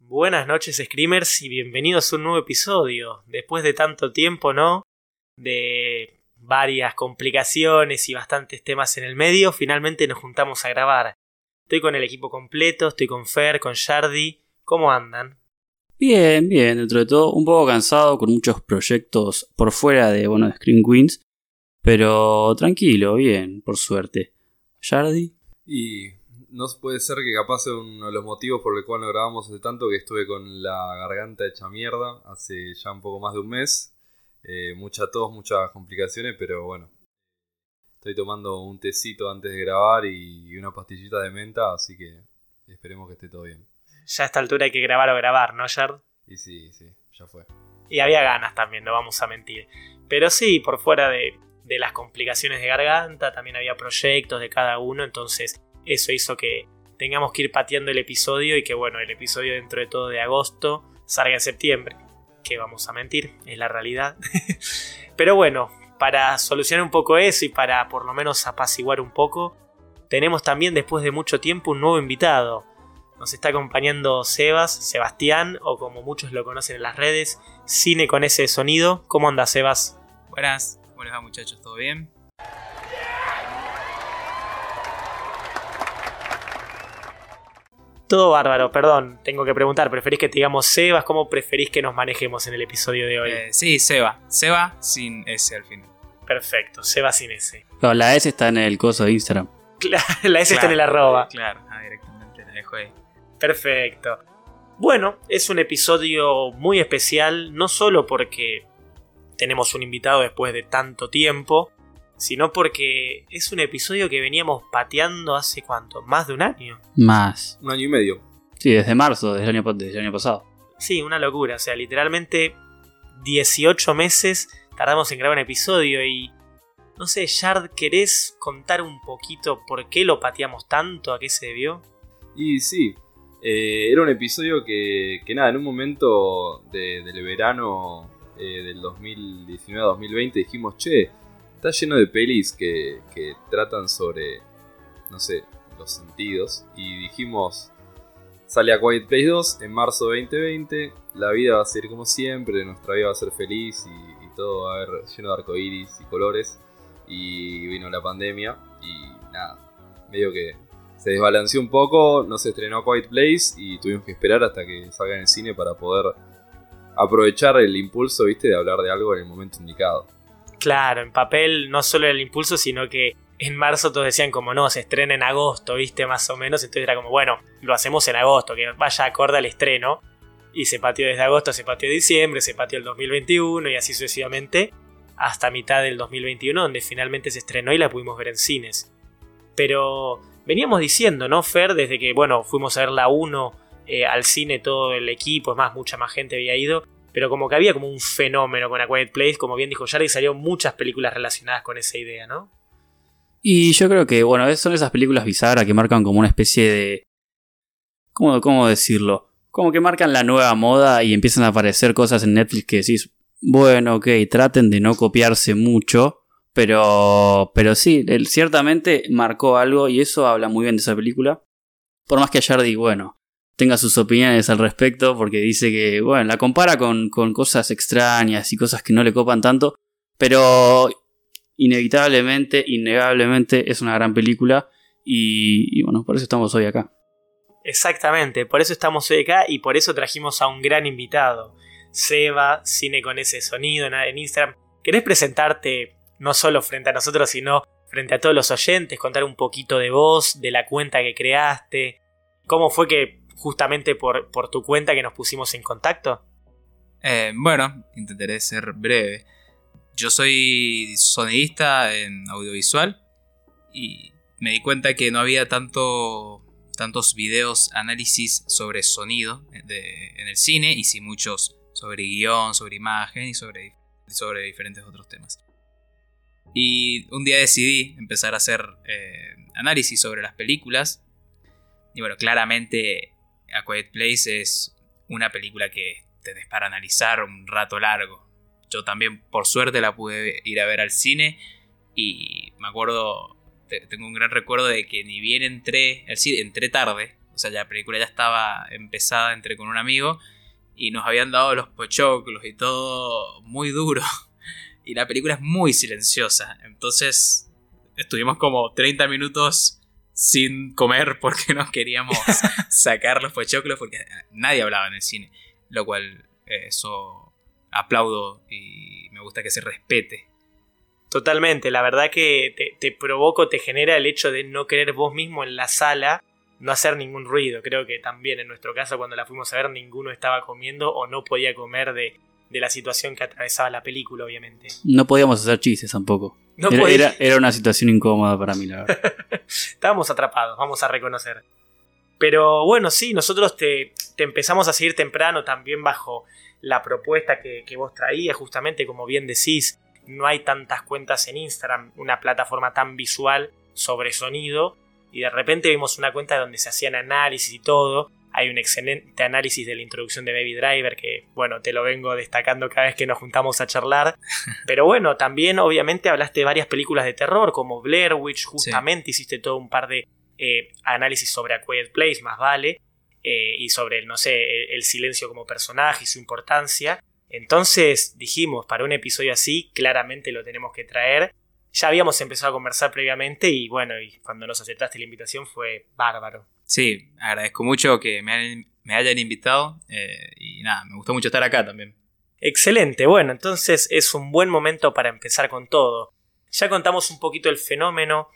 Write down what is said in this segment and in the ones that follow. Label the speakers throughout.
Speaker 1: Buenas noches, Screamers, y bienvenidos a un nuevo episodio. Después de tanto tiempo, ¿no? De varias complicaciones y bastantes temas en el medio, finalmente nos juntamos a grabar. Estoy con el equipo completo, estoy con Fer, con Shardy. ¿Cómo andan?
Speaker 2: Bien, bien, dentro de todo, un poco cansado con muchos proyectos por fuera de, bueno, de Screen Queens, pero tranquilo, bien, por suerte. ¿Shardy?
Speaker 3: Y no puede ser que capaz sea uno de los motivos por el cual no grabamos hace tanto que estuve con la garganta hecha mierda hace ya un poco más de un mes. Eh, mucha tos, muchas complicaciones, pero bueno. Estoy tomando un tecito antes de grabar y una pastillita de menta, así que esperemos que esté todo bien.
Speaker 1: Ya a esta altura hay que grabar o grabar, ¿no, Shard?
Speaker 3: Y sí, sí, ya fue.
Speaker 1: Y había ganas también, no vamos a mentir. Pero sí, por fuera de, de las complicaciones de garganta, también había proyectos de cada uno, entonces eso hizo que tengamos que ir pateando el episodio y que bueno, el episodio dentro de todo de agosto salga en septiembre. Que vamos a mentir, es la realidad. Pero bueno, para solucionar un poco eso y para por lo menos apaciguar un poco, tenemos también después de mucho tiempo un nuevo invitado. Nos está acompañando Sebas, Sebastián, o como muchos lo conocen en las redes, Cine con ese sonido. ¿Cómo anda Sebas?
Speaker 4: Buenas, buenas muchachos, ¿todo bien?
Speaker 1: Todo bárbaro, perdón, tengo que preguntar, ¿preferís que te digamos Sebas? ¿Cómo preferís que nos manejemos en el episodio de hoy?
Speaker 4: Eh, sí, Seba. Seba sin S al final.
Speaker 1: Perfecto, Sebas sin S.
Speaker 2: No, la S está en el coso de Instagram.
Speaker 1: Claro, la S está en el arroba.
Speaker 4: Claro, ah, directamente la dejo ahí.
Speaker 1: Perfecto. Bueno, es un episodio muy especial, no solo porque tenemos un invitado después de tanto tiempo, sino porque es un episodio que veníamos pateando hace cuánto, más de un año.
Speaker 2: Más.
Speaker 3: Un año y medio.
Speaker 2: Sí, desde marzo, desde el año, desde el año pasado.
Speaker 1: Sí, una locura, o sea, literalmente 18 meses tardamos en grabar un episodio y... No sé, Shard, ¿querés contar un poquito por qué lo pateamos tanto? ¿A qué se debió?
Speaker 3: Y sí, eh, era un episodio que, que nada, en un momento de- del verano eh, del 2019-2020 dijimos, che, está lleno de pelis que, tratan sobre, no sé, los sentidos. Y dijimos, sale a Quiet Place 2 en marzo 2020, la vida va a ser como siempre, nuestra vida va a ser feliz y, y todo va a haber lleno de arcoíris y colores. Y vino la pandemia y nada, medio que se desbalanceó un poco, no se estrenó Quiet Place y tuvimos que esperar hasta que salga en el cine para poder aprovechar el impulso, viste, de hablar de algo en el momento indicado.
Speaker 1: Claro, en papel no solo era el impulso, sino que en marzo todos decían como no, se estrena en agosto, viste, más o menos. Entonces era como, bueno, lo hacemos en agosto, que vaya acorde al estreno. Y se pateó desde agosto, se pateó diciembre, se pateó el 2021 y así sucesivamente. Hasta mitad del 2021, donde finalmente se estrenó y la pudimos ver en cines. Pero veníamos diciendo, ¿no, Fer? Desde que, bueno, fuimos a ver la 1 eh, al cine, todo el equipo, es más, mucha más gente había ido pero como que había como un fenómeno con A Quiet Place, como bien dijo Jardy, salieron muchas películas relacionadas con esa idea, ¿no?
Speaker 2: Y yo creo que, bueno, son esas películas bizarras que marcan como una especie de... ¿Cómo, cómo decirlo? Como que marcan la nueva moda y empiezan a aparecer cosas en Netflix que decís, bueno, ok, traten de no copiarse mucho, pero, pero sí, él ciertamente marcó algo y eso habla muy bien de esa película. Por más que Jardy, bueno, tenga sus opiniones al respecto, porque dice que, bueno, la compara con, cosas extrañas y cosas que no le copan tanto, pero inevitablemente, innegablemente es una gran película y, y bueno, por eso estamos hoy acá.
Speaker 1: Exactamente, por eso estamos hoy acá y por eso trajimos a un gran invitado. Seba, Cine con ese sonido en en Instagram. ¿Querés presentarte no solo frente a nosotros, sino frente a todos los oyentes? Contar un poquito de vos, de la cuenta que creaste. ¿Cómo fue que justamente por, por tu cuenta que nos pusimos en contacto?
Speaker 4: Eh, bueno, intentaré ser breve. Yo soy sonidista en audiovisual y me di cuenta que no había tanto, tantos videos, análisis sobre sonido de- en el cine y sí muchos sobre guion, sobre imagen y sobre, sobre diferentes otros temas. Y un día decidí empezar a hacer eh, análisis sobre las películas. Y bueno, claramente A Quiet Place es una película que tenés para analizar un rato largo. Yo también, por suerte, la pude ir a ver al cine. Y me acuerdo, tengo un gran recuerdo de que ni bien entré al cine, entré tarde. O sea, la película ya estaba empezada, entré con un amigo. Y nos habían dado los pochoclos y todo muy duro. Y la película es muy silenciosa. Entonces estuvimos como 30 minutos sin comer porque no queríamos sacar los pochoclos porque nadie hablaba en el cine. Lo cual eh, eso aplaudo y me gusta que se respete.
Speaker 1: Totalmente, la verdad que te, te provoca, te genera el hecho de no querer vos mismo en la sala no hacer ningún ruido. Creo que también en nuestro caso cuando la fuimos a ver ninguno estaba comiendo o no podía comer de, de la situación que atravesaba la película, obviamente.
Speaker 2: No podíamos hacer chistes tampoco. era, era, una situación incómoda para mí, la verdad.
Speaker 1: Estábamos atrapados, vamos a reconocer. Pero bueno, sí, nosotros te, te, empezamos a seguir temprano también bajo la propuesta que, que vos traías, justamente como bien decís, no hay tantas cuentas en Instagram, una plataforma tan visual sobre sonido, y de repente vimos una cuenta donde se hacían análisis y todo, hay un excelente análisis de la introducción de Baby Driver que, bueno, te lo vengo destacando cada vez que nos juntamos a charlar. Pero bueno, también obviamente hablaste de varias películas de terror como Blair Witch, justamente hiciste todo un par de eh, análisis sobre A Quiet Place, más vale, eh, y sobre, no sé, el silencio como personaje y su importancia. Entonces dijimos, para un episodio así, claramente lo tenemos que traer. Ya habíamos empezado a conversar previamente y bueno, y cuando nos aceptaste la invitación fue bárbaro
Speaker 4: sí, agradezco mucho que me, hayan invitado eh, y nada, me gustó mucho estar acá también.
Speaker 1: Excelente, bueno, entonces es un buen momento para empezar con todo. Ya contamos un poquito el fenómeno.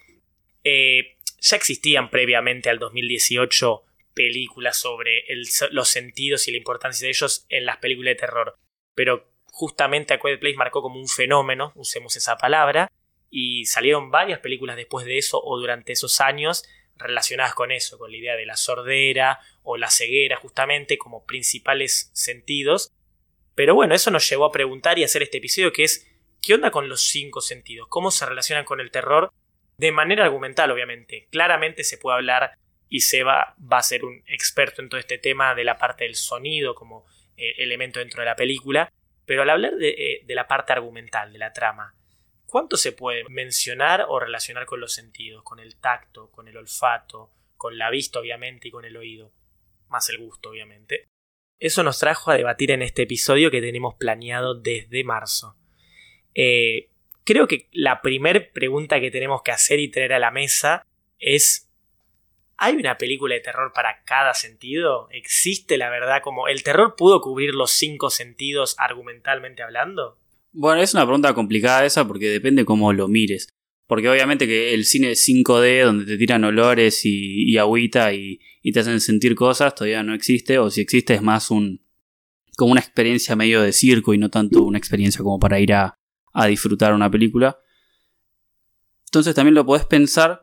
Speaker 1: Eh, ya existían previamente al 2018 películas sobre los sentidos y la importancia de ellos en las películas de terror. Pero justamente A Quiet Place marcó como un fenómeno, usemos esa palabra, y salieron varias películas después de eso o durante esos años relacionadas con eso, con la idea de la sordera o la ceguera justamente como principales sentidos. Pero bueno, eso nos llevó a preguntar y hacer este episodio que es ¿qué onda con los cinco sentidos? ¿Cómo se relacionan con el terror? De manera argumental, obviamente. Claramente se puede hablar y Seba va a ser un experto en todo este tema de la parte del sonido como eh, elemento dentro de la película. Pero al hablar de, eh, de la parte argumental, de la trama, ¿Cuánto se puede mencionar o relacionar con los sentidos? Con el tacto, con el olfato, con la vista obviamente y con el oído. Más el gusto obviamente. Eso nos trajo a debatir en este episodio que tenemos planeado desde marzo. Eh, creo que la primera pregunta que tenemos que hacer y tener a la mesa es ¿Hay una película de terror para cada sentido? ¿Existe la verdad como el terror pudo cubrir los cinco sentidos argumentalmente hablando?
Speaker 2: Bueno, es una pregunta complicada esa porque depende cómo lo mires. Porque obviamente que el cine 5D, donde te tiran olores y, y agüita y, te hacen sentir cosas, todavía no existe. O si existe es más un como una experiencia medio de circo y no tanto una experiencia como para ir a, a disfrutar una película. Entonces también lo podés pensar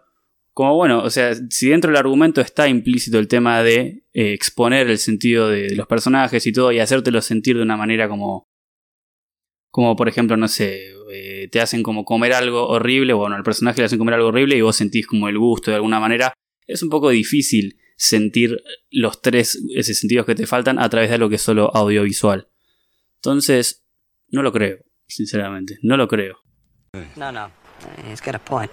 Speaker 2: como, bueno, o sea, si dentro del argumento está implícito el tema de eh, exponer el sentido de los personajes y todo y hacértelo sentir de una manera como como por ejemplo, no sé, eh, te hacen como comer algo horrible, bueno, al personaje le hacen comer algo horrible y vos sentís como el gusto de alguna manera. Es un poco difícil sentir los tres esos sentidos que te faltan a través de algo que es solo audiovisual. Entonces, no lo creo, sinceramente, no lo creo. No, no,
Speaker 1: he's got a point.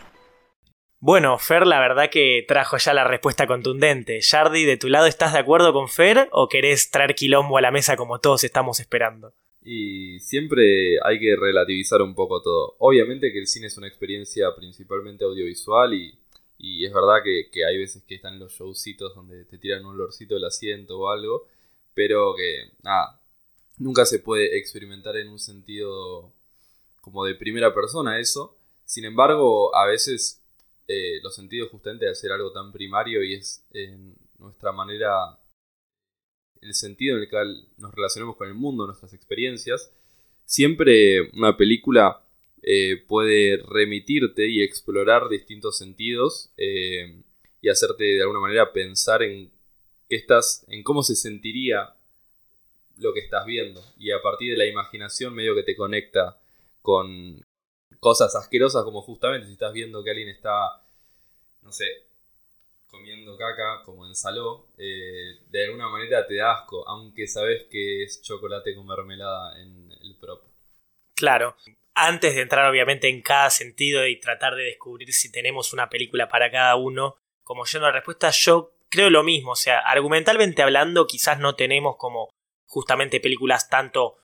Speaker 1: Bueno, Fer, la verdad que trajo ya la respuesta contundente. Jardi, ¿de tu lado estás de acuerdo con Fer o querés traer quilombo a la mesa como todos estamos esperando?
Speaker 3: Y siempre hay que relativizar un poco todo. Obviamente que el cine es una experiencia principalmente audiovisual y, es verdad que, hay veces que están los showcitos donde te tiran un olorcito del asiento o algo, pero que nada, nunca se puede experimentar en un sentido como de primera persona eso. Sin embargo, a veces eh, los sentidos justamente de hacer algo tan primario y es en nuestra manera el sentido en el que nos relacionamos con el mundo, nuestras experiencias, siempre una película eh, puede remitirte y explorar distintos sentidos eh, y hacerte de alguna manera pensar en qué estás, en cómo se sentiría lo que estás viendo. Y a partir de la imaginación medio que te conecta con, cosas asquerosas como justamente si estás viendo que alguien está, no sé, comiendo caca como en saló, eh, de alguna manera te da asco, aunque sabes que es chocolate con mermelada en el prop.
Speaker 1: Claro. Antes de entrar obviamente en cada sentido y tratar de descubrir si tenemos una película para cada uno, como yo no la respuesta, yo creo lo mismo. O sea, argumentalmente hablando, quizás no tenemos como justamente películas tanto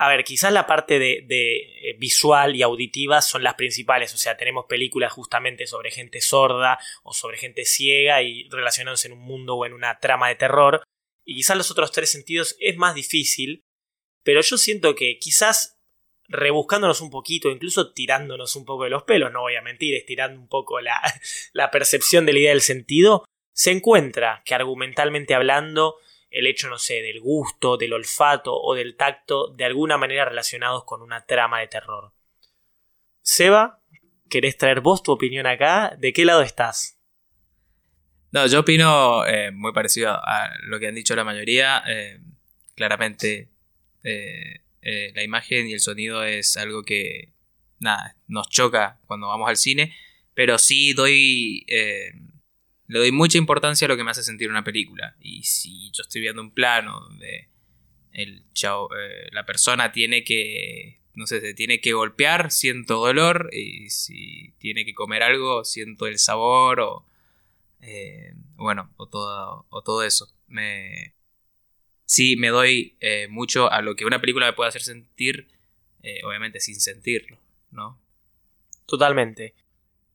Speaker 1: a ver, quizás la parte de, eh, visual y auditiva son las principales, o sea, tenemos películas justamente sobre gente sorda o sobre gente ciega y relacionándose en un mundo o en una trama de terror, y quizás los otros tres sentidos es más difícil, pero yo siento que quizás rebuscándonos un poquito, incluso tirándonos un poco de los pelos, no voy a mentir, estirando un poco la percepción de la idea del sentido, se encuentra que argumentalmente hablando el hecho, no sé, del gusto, del olfato o del tacto, de alguna manera relacionados con una trama de terror. Seba, ¿querés traer vos tu opinión acá? ¿De qué lado estás?
Speaker 4: No, yo opino eh, muy parecido a lo que han dicho la mayoría. Eh, claramente eh, la imagen y el sonido es algo que nada, nos choca cuando vamos al cine, pero sí doy le doy mucha importancia a lo que me hace sentir una película. Y si yo estoy viendo un plano donde el eh, la persona tiene que, no sé, se tiene que golpear, siento dolor. Y si tiene que comer algo, siento el sabor o, eh, bueno, o todo, o todo eso. Me, sí, me doy eh, mucho a lo que una película me puede hacer sentir, obviamente sin sentirlo, ¿no?
Speaker 1: Totalmente.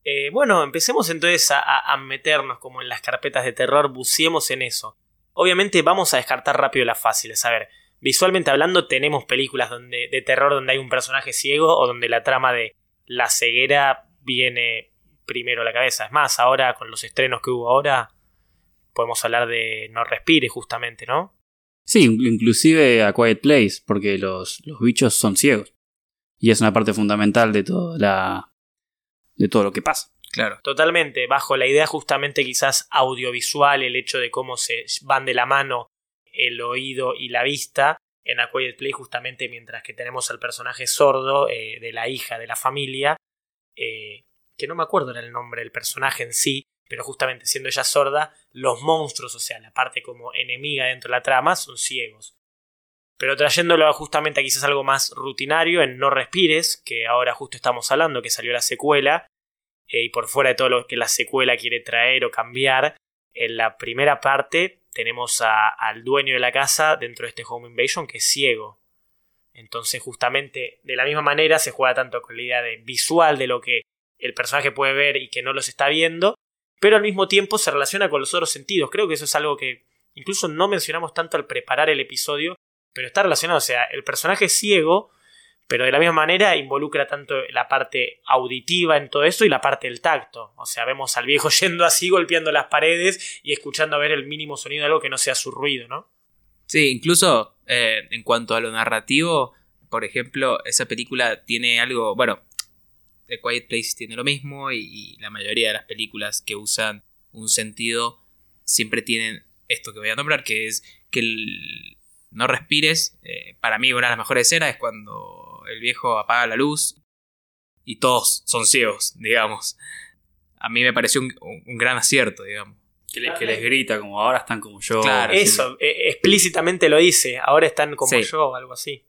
Speaker 1: Eh, bueno, empecemos entonces a, meternos como en las carpetas de terror, buceemos en eso. Obviamente vamos a descartar rápido las fáciles. A ver, visualmente hablando tenemos películas de terror donde hay un personaje ciego o donde la trama de la ceguera viene primero a la cabeza. Es más, ahora con los estrenos que hubo ahora, podemos hablar de No Respire justamente, ¿no?
Speaker 2: Sí, inclusive a Quiet Place, porque los, los bichos son ciegos. Y es una parte fundamental de toda la, de todo lo que pasa.
Speaker 1: Claro. Totalmente, bajo la idea justamente quizás audiovisual, el hecho de cómo se van de la mano el oído y la vista en A Quiet Play justamente mientras que tenemos al personaje sordo eh, de la hija de la familia, eh, que no me acuerdo era el nombre del personaje en sí, pero justamente siendo ella sorda, los monstruos, o sea, la parte como enemiga dentro de la trama, son ciegos. Pero trayéndolo justamente a quizás algo más rutinario, en No Respires, que ahora justo estamos hablando, que salió la secuela, eh, y por fuera de todo lo que la secuela quiere traer o cambiar, en la primera parte tenemos al dueño de la casa dentro de este Home Invasion que es ciego. Entonces justamente de la misma manera se juega tanto con la idea de visual de lo que el personaje puede ver y que no los está viendo, pero al mismo tiempo se relaciona con los otros sentidos. Creo que eso es algo que incluso no mencionamos tanto al preparar el episodio, pero está relacionado, o sea, el personaje es ciego, pero de la misma manera involucra tanto la parte auditiva en todo eso y la parte del tacto. O sea, vemos al viejo yendo así, golpeando las paredes y escuchando a ver el mínimo sonido de algo que no sea su ruido, ¿no?
Speaker 4: Sí, incluso eh, en cuanto a lo narrativo, por ejemplo, esa película tiene algo, bueno, The Quiet Place tiene lo mismo y, y la mayoría de las películas que usan un sentido siempre tienen esto que voy a nombrar, que es que el, no respires. Eh, para mí una de las mejores escenas es cuando el viejo apaga la luz y todos son ciegos, digamos. A mí me pareció un, gran acierto, digamos.
Speaker 2: Que, les grita como ahora están como yo.
Speaker 1: Claro, Eso, e, explícitamente lo dice, ahora están como yo, algo así.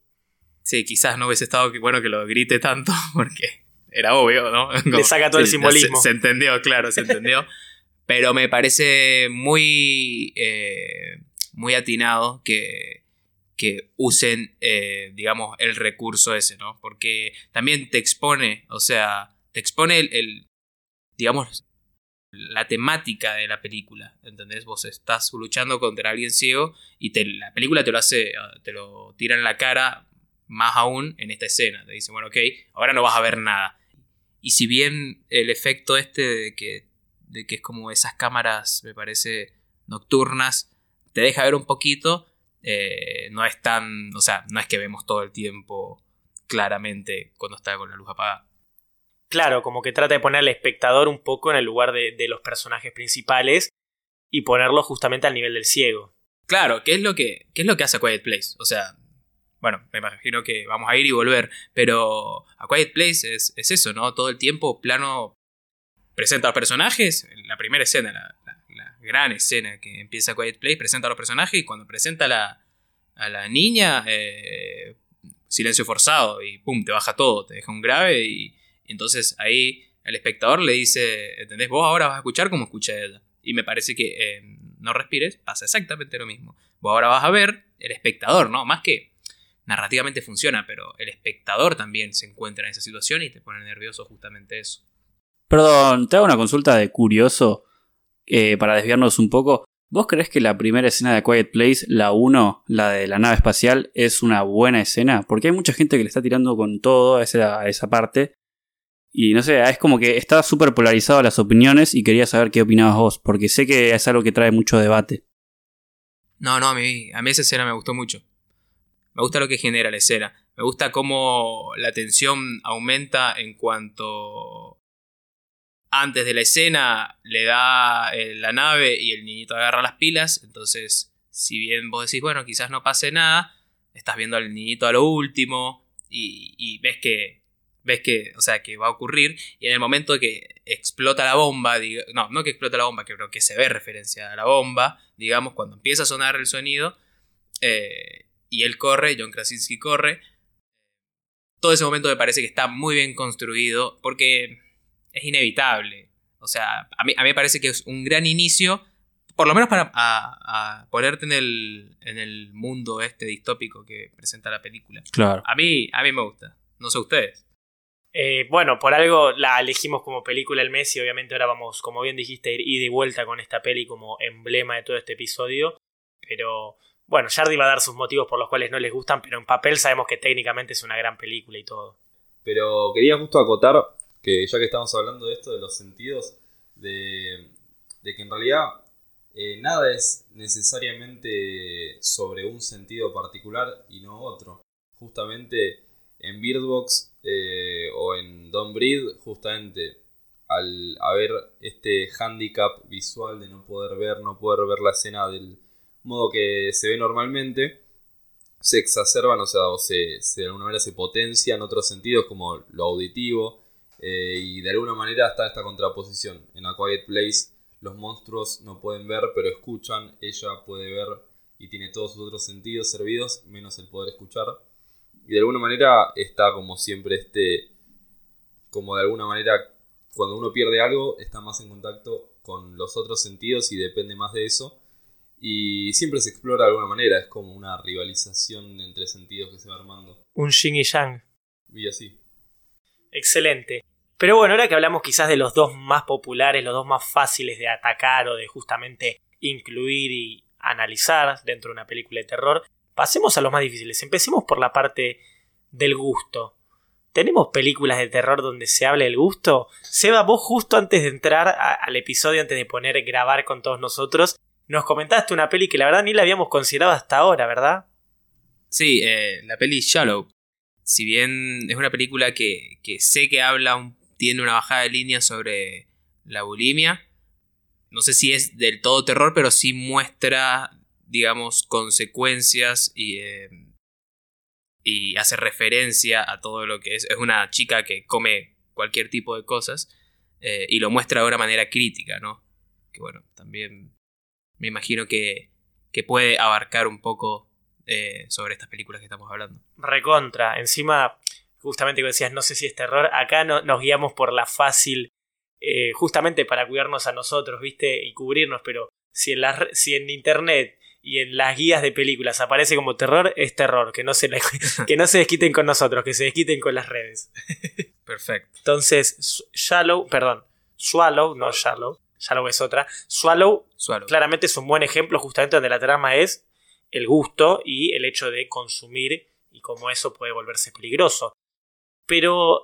Speaker 4: Sí, quizás no hubiese estado bueno que lo grite tanto porque era obvio, ¿no?
Speaker 1: Le saca todo el simbolismo.
Speaker 4: Se, entendió, claro, se entendió. Pero me parece muy, eh, muy atinado que, que usen, eh, digamos, el recurso ese, ¿no? Porque también te expone, o sea, te expone el, digamos, la temática de la película, ¿entendés? Vos estás luchando contra alguien ciego y te, la película te lo hace, te lo tira en la cara más aún en esta escena. Te dice, bueno, ok, ahora no vas a ver nada. Y si bien el efecto este de que, de que es como esas cámaras, me parece, nocturnas, te deja ver un poquito, eh, no es tan, o sea, no es que vemos todo el tiempo claramente cuando está con la luz apagada.
Speaker 1: Claro, como que trata de poner al espectador un poco en el lugar de, los personajes principales y ponerlo justamente al nivel del ciego.
Speaker 4: Claro, ¿qué es lo que, qué es lo que hace Quiet Place? O sea, bueno, me imagino que vamos a ir y volver, pero A Quiet Place es, es eso, ¿no? Todo el tiempo plano presenta a los personajes, la primera escena, la, gran escena que empieza Quiet Place, presenta a los personajes y cuando presenta a la, a la niña, eh, silencio forzado y pum, te baja todo, te deja un grave y, entonces ahí el espectador le dice, ¿entendés? Vos ahora vas a escuchar como escucha ella. Y me parece que eh, No Respires pasa exactamente lo mismo. Vos ahora vas a ver el espectador, ¿no? Más que narrativamente funciona, pero el espectador también se encuentra en esa situación y te pone nervioso justamente eso.
Speaker 2: Perdón, te hago una consulta de curioso eh, para desviarnos un poco. ¿Vos crees que la primera escena de Quiet Place, la 1, la de la nave espacial, es una buena escena? Porque hay mucha gente que le está tirando con todo a esa, a esa parte. Y no sé, es como que está súper polarizado las opiniones y quería saber qué opinabas vos, porque sé que es algo que trae mucho debate.
Speaker 4: No, no, a mí, a mí esa escena me gustó mucho. Me gusta lo que genera la escena. Me gusta cómo la tensión aumenta en cuanto antes de la escena le da eh, la nave y el niñito agarra las pilas. Entonces, si bien vos decís, bueno, quizás no pase nada, estás viendo al niñito a lo último y, ves que ves que, o sea, que va a ocurrir y en el momento que explota la bomba, no, no que explota la bomba, que creo que se ve referencia a la bomba, digamos, cuando empieza a sonar el sonido eh, y él corre, John Krasinski corre, todo ese momento me parece que está muy bien construido porque es inevitable. O sea, a mí, a mí me parece que es un gran inicio, por lo menos para a, ponerte en el, en el mundo este distópico que presenta la película.
Speaker 2: Claro.
Speaker 4: A mí, a mí me gusta. No sé ustedes.
Speaker 1: Eh, bueno, por algo la elegimos como película el mes y obviamente ahora vamos, como bien dijiste, ir y de vuelta con esta peli como emblema de todo este episodio. Pero bueno, Jardy va a dar sus motivos por los cuales no les gustan, pero en papel sabemos que técnicamente es una gran película y todo.
Speaker 3: Pero quería justo acotar que ya que estamos hablando de esto, de los sentidos, de, que en realidad eh, nada es necesariamente sobre un sentido particular y no otro. Justamente en Beardbox eh, o en Don't Breed, justamente al haber este handicap visual de no poder ver, no poder ver la escena del modo que se ve normalmente, se exacerban, o sea, o se, se de alguna manera se potencian otros sentidos como lo auditivo, eh, y de alguna manera está esta contraposición. En A Quiet Place los monstruos no pueden ver, pero escuchan. Ella puede ver y tiene todos sus otros sentidos servidos, menos el poder escuchar. Y de alguna manera está como siempre este... Como de alguna manera cuando uno pierde algo está más en contacto con los otros sentidos y depende más de eso. Y siempre se explora de alguna manera, es como una rivalización entre sentidos que se va armando.
Speaker 1: Un yin y yang.
Speaker 3: Y así.
Speaker 1: Excelente. Pero bueno, ahora que hablamos quizás de los dos más populares, los dos más fáciles de atacar o de justamente incluir y analizar dentro de una película de terror, pasemos a los más difíciles. Empecemos por la parte del gusto. ¿Tenemos películas de terror donde se hable del gusto? Seba, vos justo antes de entrar al episodio, antes de poner grabar con todos nosotros, nos comentaste una peli que la verdad ni la habíamos considerado hasta ahora, ¿verdad?
Speaker 4: Sí, eh, la peli Shallow. Si bien es una película que, que sé que habla tiene una bajada de línea sobre la bulimia. No sé si es del todo terror, pero sí muestra, digamos, consecuencias y, eh, y hace referencia a todo lo que es. Es una chica que come cualquier tipo de cosas eh, y lo muestra de una manera crítica, ¿no? Que bueno, también me imagino que, que puede abarcar un poco eh, sobre estas películas que estamos hablando.
Speaker 1: Recontra, encima justamente como decías, no sé si es terror, acá no, nos guiamos por la fácil, eh, justamente para cuidarnos a nosotros, ¿viste? Y cubrirnos, pero si en, la, si en internet y en las guías de películas aparece como terror, es terror, que no se, que no se desquiten con nosotros, que se desquiten con las redes.
Speaker 4: Perfecto.
Speaker 1: Entonces, Shallow, perdón, Swallow, no Shallow, Shallow es otra, Swallow, Swallow, claramente es un buen ejemplo justamente donde la trama es el gusto y el hecho de consumir y cómo eso puede volverse peligroso. Pero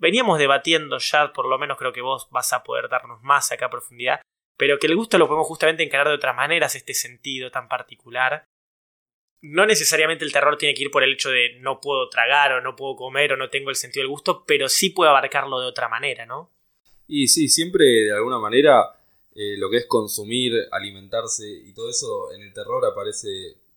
Speaker 1: veníamos debatiendo ya, por lo menos creo que vos vas a poder darnos más acá a profundidad, pero que el gusto lo podemos justamente encarar de otras maneras, este sentido tan particular. No necesariamente el terror tiene que ir por el hecho de no puedo tragar o no puedo comer o no tengo el sentido del gusto, pero sí puedo abarcarlo de otra manera, ¿no?
Speaker 3: Y sí, siempre de alguna manera eh, lo que es consumir, alimentarse y todo eso en el terror aparece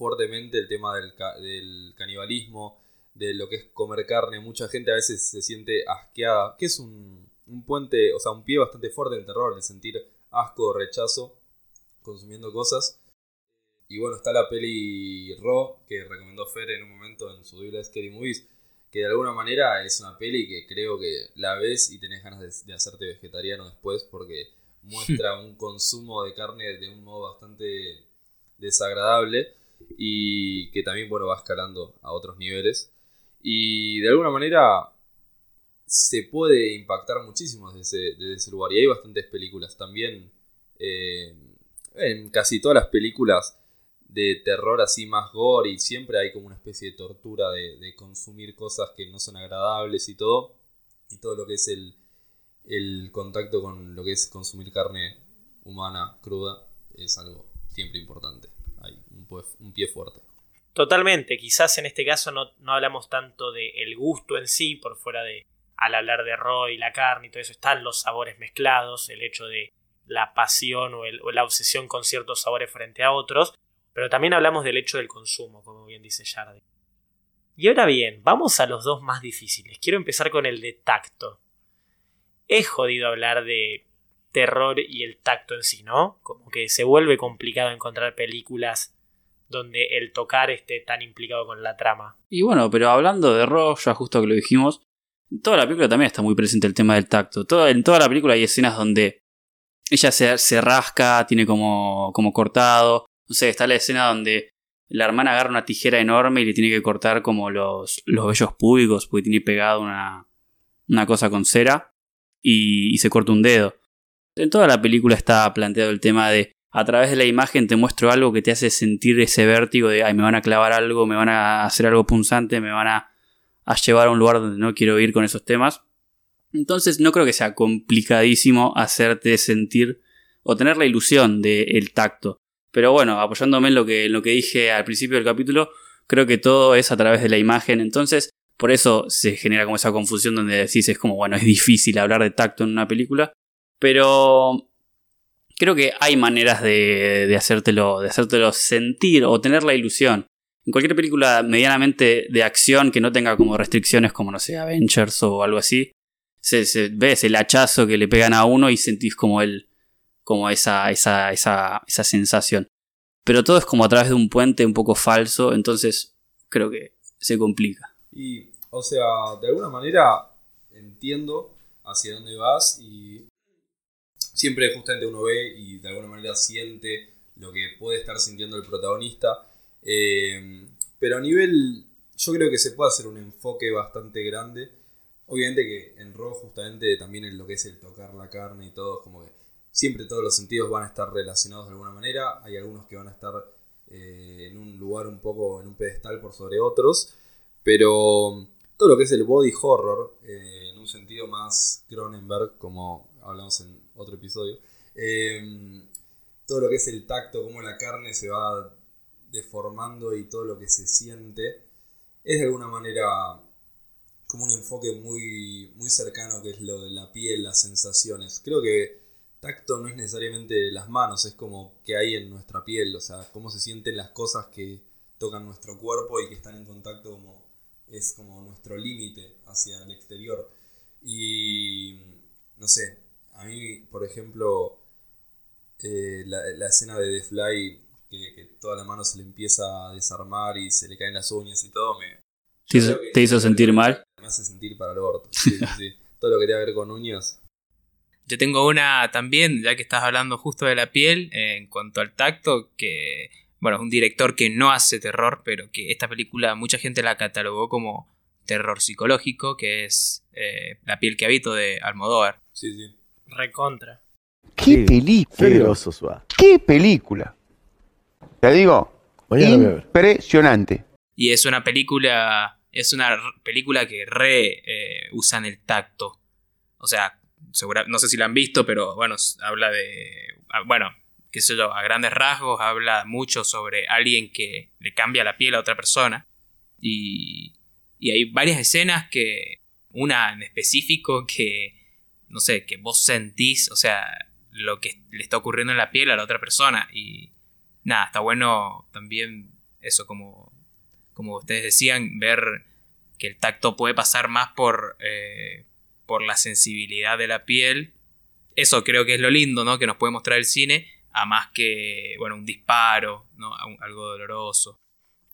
Speaker 3: fuertemente el tema del, del canibalismo, de lo que es comer carne. Mucha gente a veces se siente asqueada, que es un, un puente, o sea, un pie bastante fuerte del terror, de sentir asco o rechazo consumiendo cosas. Y bueno, está la peli Raw, que recomendó Fer en un momento en su Biblia Scary Movies, que de alguna manera es una peli que creo que la ves y tenés ganas de, hacerte vegetariano después, porque muestra un consumo de carne de un modo bastante desagradable y que también bueno, va escalando a otros niveles. Y de alguna manera se puede impactar muchísimo desde ese, lugar. Y hay bastantes películas también. Eh, en casi todas las películas de terror así más gore y siempre hay como una especie de tortura de, consumir cosas que no son agradables y todo. Y todo lo que es el, el contacto con lo que es consumir carne humana cruda es algo siempre importante. Hay un, pie fuerte.
Speaker 1: Totalmente, quizás en este caso no, no hablamos tanto del gusto en sí, por fuera de, al hablar de Roy, la carne y todo eso, están los sabores mezclados, el hecho de la pasión o, la obsesión con ciertos sabores frente a otros, pero también hablamos del hecho del consumo, como bien dice Jardín. Y ahora bien, vamos a los dos más difíciles. Quiero empezar con el de tacto. Es jodido hablar de terror y el tacto en sí, ¿no? Como que se vuelve complicado encontrar películas donde el tocar esté tan implicado con la trama.
Speaker 2: Y bueno, pero hablando de ya justo que lo dijimos, en toda la película también está muy presente el tema del tacto. en toda la película hay escenas donde ella se, rasca, tiene como, como cortado. No sé, está la escena donde la hermana agarra una tijera enorme y le tiene que cortar como los, los vellos públicos porque tiene pegado una, una cosa con cera y se corta un dedo. En toda la película está planteado el tema de a través de la imagen te muestro algo que te hace sentir ese vértigo de ay me van a clavar algo, me van a hacer algo punzante, me van a a llevar a un lugar donde no quiero ir con esos temas. Entonces no creo que sea complicadísimo hacerte sentir o tener la ilusión del tacto. Pero bueno, apoyándome en lo, que, en lo que dije al principio del capítulo, creo que todo es a través de la imagen. Entonces, por eso se genera como esa confusión donde decís es como, bueno, es difícil hablar de tacto en una película. Pero creo que hay maneras de, hacértelo, de hacértelo sentir o tener la ilusión. En cualquier película medianamente de acción que no tenga como restricciones como, no sé, Avengers o algo así, se ves el hachazo que le pegan a uno y sentís como el, como esa, esa, esa, esa sensación. Pero todo es como a través de un puente un poco falso, entonces creo que se complica.
Speaker 3: Y, o sea, de alguna manera entiendo hacia dónde vas y siempre justamente uno ve y de alguna manera siente lo que puede estar sintiendo el protagonista eh, pero a nivel, yo creo que se puede hacer un enfoque bastante grande. Obviamente que en Raw justamente también en lo que es el tocar la carne y todo, como que siempre todos los sentidos van a estar relacionados de alguna manera. Hay algunos que van a estar eh, en un lugar un poco, en un pedestal por sobre otros. Pero todo lo que es el body horror, eh, en un sentido más Cronenberg, como hablamos en otro episodio, todo lo que es el tacto, cómo la carne se va deformando y todo lo que se siente, es de alguna manera como un enfoque muy, muy cercano que es lo de la piel, las sensaciones. Creo que tacto no es necesariamente las manos, es como que hay en nuestra piel, o sea, cómo se sienten las cosas que tocan nuestro cuerpo y que están en contacto como es como nuestro límite hacia el exterior. Y no sé, a mí, por ejemplo, eh, la, la, escena de The Fly que, toda la mano se le empieza a desarmar y se le caen las uñas y todo, me...
Speaker 2: ¿Te hizo, sentir mal?
Speaker 3: Me hace sentir para el orto. Sí, sí, Todo lo que tiene que ver con uñas.
Speaker 4: Yo tengo una también, ya que estás hablando justo de la piel, en cuanto al tacto, que, bueno, es un director que no hace terror, pero que esta película mucha gente la catalogó como terror psicológico, que es eh, La piel que habito de Almodóvar.
Speaker 3: Sí, sí.
Speaker 1: Recontra.
Speaker 5: ¡Qué película! ¡Qué película! Te digo, impresionante.
Speaker 4: Y es una película, es una película que re eh, usan el tacto. O sea, no sé si la han visto, pero bueno, habla de, ah, bueno, qué sé yo, a grandes rasgos habla mucho sobre alguien que le cambia la piel a otra persona. Y, y hay varias escenas que, una en específico que, no sé, que vos sentís, o sea, lo que le está ocurriendo en la piel a la otra persona. Y, nada, está bueno también eso como, como ustedes decían, ver que el tacto puede pasar más por, eh, por la sensibilidad de la piel. Eso creo que es lo lindo, ¿no? Que nos puede mostrar el cine, a más que, bueno, un disparo, ¿no? Algo doloroso.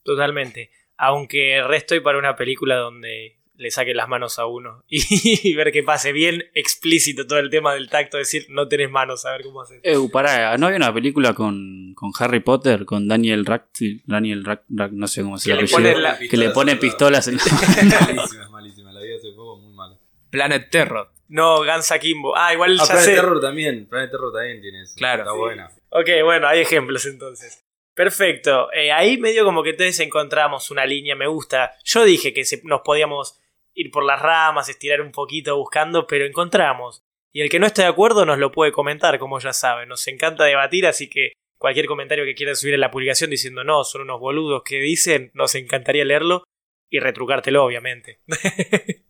Speaker 1: Totalmente. Aunque resto y para una película donde le saque las manos a uno y, ver que pase bien explícito todo el tema del tacto, decir no tenés manos, a ver cómo haces.
Speaker 2: Eh, pará, ¿no había una película con, con Harry Potter, con Daniel Radcliffe, Daniel Rack, no sé cómo se llama, que le pone pistolas en
Speaker 3: Malísima, malísima, la vi hace poco, muy mala.
Speaker 4: Planet Terror.
Speaker 1: No, Gansa Kimbo. Ah, igual
Speaker 3: ah,
Speaker 1: ya
Speaker 3: Planet
Speaker 1: sé.
Speaker 3: Terror también, Planet Terror también tiene eso.
Speaker 4: Claro.
Speaker 3: Está buena.
Speaker 1: Ok, bueno, hay ejemplos entonces. Perfecto. Eh, ahí medio como que entonces encontramos una línea, me gusta. Yo dije que nos podíamos ir por las ramas, estirar un poquito buscando, pero encontramos. Y el que no esté de acuerdo nos lo puede comentar, como ya saben. Nos encanta debatir, así que cualquier comentario que quieran subir en la publicación diciendo no, son unos boludos que dicen, nos encantaría leerlo y retrucártelo, obviamente.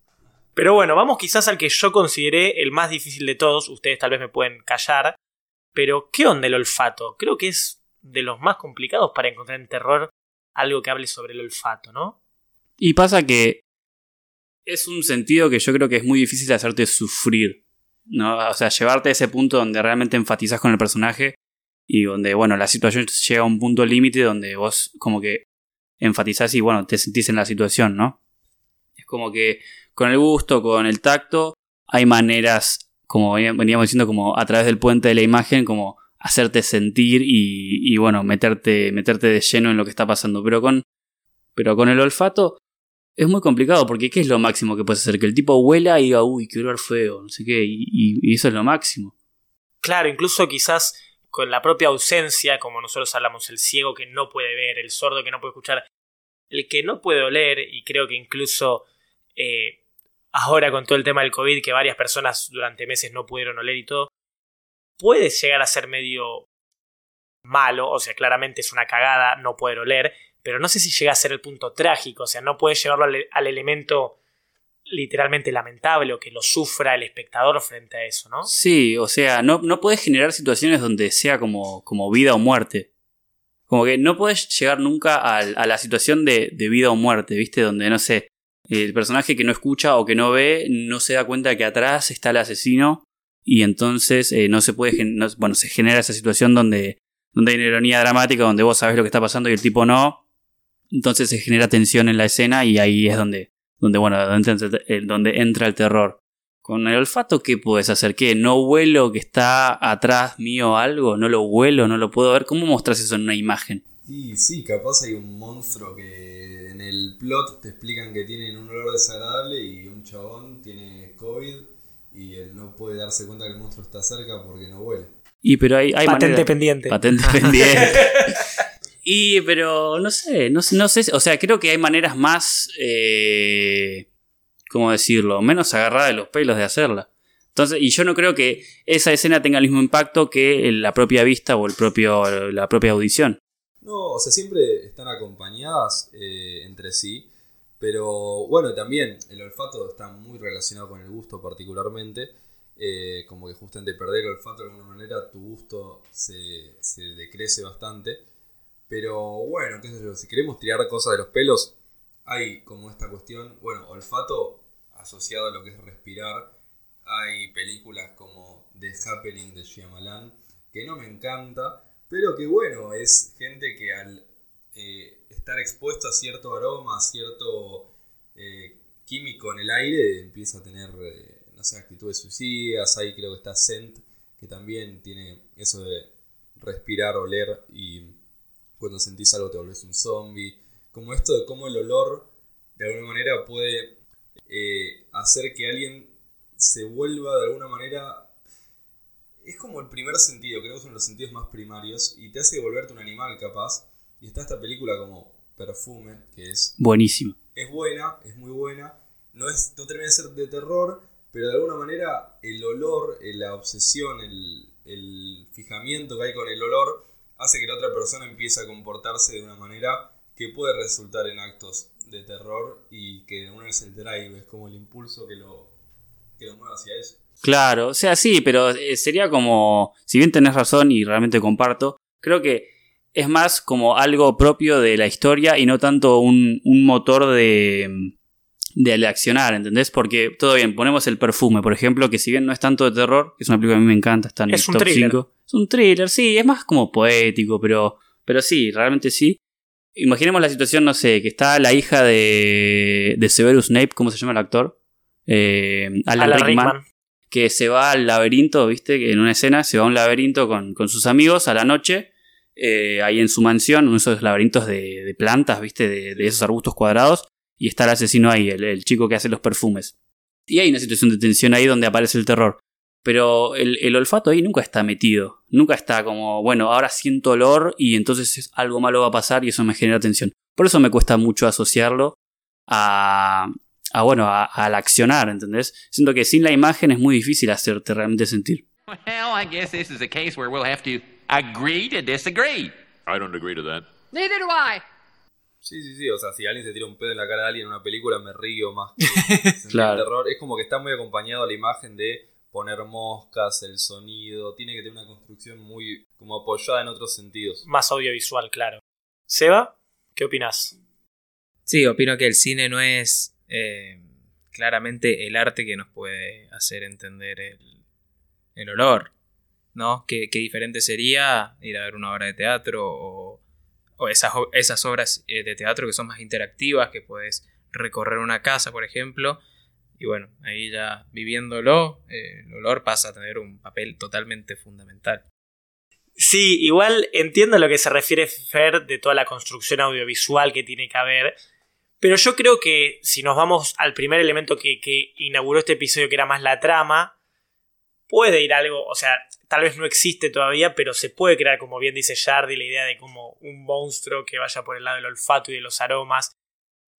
Speaker 1: pero bueno, vamos quizás al que yo consideré el más difícil de todos. Ustedes tal vez me pueden callar. Pero, ¿qué onda el olfato? Creo que es de los más complicados para encontrar en terror algo que hable sobre el olfato, ¿no?
Speaker 2: Y pasa que es un sentido que yo creo que es muy difícil hacerte sufrir. ¿no? O sea, llevarte a ese punto donde realmente enfatizas con el personaje y donde, bueno, la situación llega a un punto límite donde vos como que enfatizás y, bueno, te sentís en la situación, ¿no? Es como que con el gusto, con el tacto, hay maneras, como veníamos diciendo, como a través del puente de la imagen, como hacerte sentir y, y bueno, meterte, meterte de lleno en lo que está pasando. Pero con, pero con el olfato es muy complicado porque ¿qué es lo máximo que puedes hacer? Que el tipo huela y diga, uy, qué olor feo, no sé qué, y, eso es lo máximo.
Speaker 1: Claro, incluso quizás con la propia ausencia, como nosotros hablamos, el ciego que no puede ver, el sordo que no puede escuchar, el que no puede oler, y creo que incluso eh, ahora con todo el tema del COVID, que varias personas durante meses no pudieron oler y todo, puede llegar a ser medio malo, o sea, claramente es una cagada no poder oler, pero no sé si llega a ser el punto trágico, o sea, no puede llevarlo al, elemento literalmente lamentable o que lo sufra el espectador frente a eso, ¿no?
Speaker 2: Sí, o sea, no, no puedes generar situaciones donde sea como, como vida o muerte. Como que no puedes llegar nunca a, la situación de, vida o muerte, ¿viste? Donde, no sé, el personaje que no escucha o que no ve no se da cuenta de que atrás está el asesino y entonces eh, no se puede, bueno, se genera esa situación donde, donde hay una ironía dramática, donde vos sabes lo que está pasando y el tipo no, entonces se genera tensión en la escena y ahí es donde, donde bueno, donde entra, el terror. Con el olfato, ¿qué puedes hacer? ¿Qué? ¿No huelo que está atrás mío algo? ¿No lo huelo? ¿No lo puedo ver? ¿Cómo mostras eso en una imagen?
Speaker 3: Y sí, capaz hay un monstruo que en el plot te explican que tienen un olor desagradable y un chabón tiene COVID y él no puede darse cuenta que el monstruo está cerca porque no huele.
Speaker 2: Y pero hay, hay
Speaker 1: Patente pendiente.
Speaker 2: Patente pendiente. Y, pero no sé, no, no sé, o sea, creo que hay maneras más, eh, ¿cómo decirlo? Menos agarrada de los pelos de hacerla. Entonces, y yo no creo que esa escena tenga el mismo impacto que la propia vista o el propio, la propia audición.
Speaker 3: No, o sea, siempre están acompañadas eh, entre sí, pero bueno, también el olfato está muy relacionado con el gusto particularmente. Eh, como que justamente perder el olfato de alguna manera, tu gusto se, se decrece bastante. Pero bueno, qué sé yo, si queremos tirar cosas de los pelos, hay como esta cuestión, bueno, olfato asociado a lo que es respirar. Hay películas como The Happening de Shyamalan, que no me encanta, pero que bueno, es gente que al eh, estar expuesto a cierto aroma, a cierto eh, químico en el aire, empieza a tener, eh, no sé, actitudes suicidas. Ahí creo que está Scent, que también tiene eso de respirar, oler y cuando sentís algo te volvés un zombie. Como esto de cómo el olor de alguna manera puede eh, hacer que alguien se vuelva de alguna manera... Es como el primer sentido, creo que son los sentidos más primarios y te hace volverte un animal capaz. Y está esta película como Perfume, que es...
Speaker 2: Buenísimo.
Speaker 3: Es buena, es muy buena. No, es, no termina de ser de terror, pero de alguna manera el olor, eh, la obsesión, el, el fijamiento que hay con el olor hace que la otra persona empiece a comportarse de una manera que puede resultar en actos de terror y que uno es el drive, es como el impulso que lo, que lo mueve hacia eso.
Speaker 2: Claro, o sea, sí, pero eh, sería como, si bien tenés razón y realmente comparto, creo que es más como algo propio de la historia y no tanto un, motor de, de accionar, ¿entendés? Porque todo bien, ponemos el perfume, por ejemplo, que si bien no es tanto de terror, que es una película que a mí me encanta, está en el top 5. Es un thriller, sí, es más como poético, pero, pero sí, realmente sí. Imaginemos la situación, no sé, que está la hija de, de Severus Snape, ¿cómo se llama el actor? Eh, Alan, Rickman, que se va al laberinto, ¿viste? Que en una escena se va a un laberinto con, con sus amigos a la noche eh, ahí en su mansión, uno de esos laberintos de, plantas, ¿viste? De, esos arbustos cuadrados, y está el asesino ahí, el, chico que hace los perfumes. Y hay una situación de tensión ahí donde aparece el terror. Pero el, olfato ahí nunca está metido. Nunca está como, bueno, ahora siento olor y entonces algo malo va a pasar y eso me genera tensión. Por eso me cuesta mucho asociarlo a, a bueno, a, al accionar, ¿entendés? Siento que sin la imagen es muy difícil hacerte realmente sentir. Well, I guess this is a case where we'll have to
Speaker 3: agree to disagree. I don't agree to that. Neither do I. Sí, sí, sí. O sea, si alguien se tira un pedo en la cara de alguien en una película, me río más que claro. terror. Es como que está muy acompañado a la imagen de poner moscas, el sonido. Tiene que tener una construcción muy como apoyada en otros sentidos.
Speaker 1: Más audiovisual, claro. Seba, ¿qué opinas?
Speaker 4: Sí, opino que el cine no es eh, claramente el arte que nos puede hacer entender el, el olor. ¿no? Qué, diferente sería ir a ver una obra de teatro o, esas, esas, obras eh, de teatro que son más interactivas, que puedes recorrer una casa, por ejemplo. Y bueno, ahí ya viviéndolo, eh, el olor pasa a tener un papel totalmente fundamental.
Speaker 1: Sí, igual entiendo a lo que se refiere Fer de toda la construcción audiovisual que tiene que haber. Pero yo creo que si nos vamos al primer elemento que, que inauguró este episodio, que era más la trama, puede ir algo, o sea, tal vez no existe todavía, pero se puede crear, como bien dice Jardy, la idea de como un monstruo que vaya por el lado del olfato y de los aromas.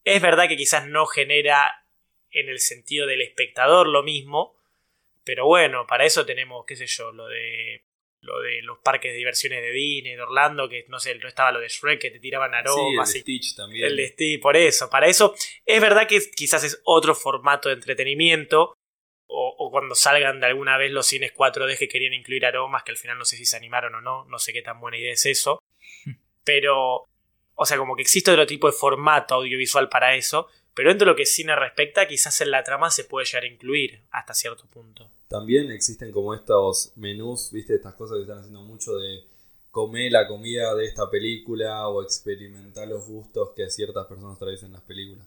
Speaker 1: Es verdad que quizás no genera en el sentido del espectador lo mismo, pero bueno, para eso tenemos, qué sé yo, lo de lo de los parques de diversiones de Disney, de Orlando, que no sé, no estaba lo de Shrek que te tiraban aromas.
Speaker 3: Sí, el de Stitch también.
Speaker 1: El de Stitch, por eso. Para eso es verdad que quizás es otro formato de entretenimiento, o, cuando salgan de alguna vez los cines 4D que querían incluir aromas, que al final no sé si se animaron o no, no sé qué tan buena idea es eso. Pero, o sea, como que existe otro tipo de formato audiovisual para eso, pero dentro de lo que cine respecta, quizás en la trama se puede llegar a incluir hasta cierto punto.
Speaker 3: También existen como estos menús, viste, estas cosas que están haciendo mucho de comer la comida de esta película o experimentar los gustos que ciertas personas traen en las películas.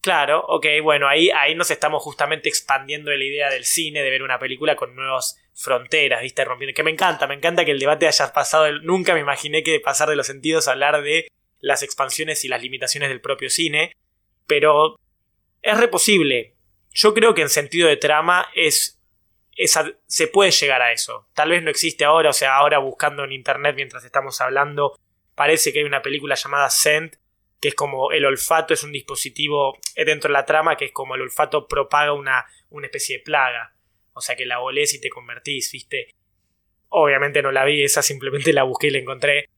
Speaker 1: Claro, ok, bueno, ahí, ahí nos estamos justamente expandiendo la idea del cine, de ver una película con nuevas fronteras, ¿viste? Rompiendo. Que me encanta, me encanta que el debate haya pasado. Nunca me imaginé que pasar de los sentidos a hablar de las expansiones y las limitaciones del propio cine. Pero es reposible. Yo creo que en sentido de trama es, se puede llegar a eso. Tal vez no existe ahora, o sea, ahora buscando en internet mientras estamos hablando, parece que hay una película llamada Scent que es como el olfato es un dispositivo dentro de la trama, que es como el olfato propaga una, una especie de plaga. O sea que la olés y te convertís, ¿viste? Obviamente no la vi, esa simplemente la busqué y la encontré.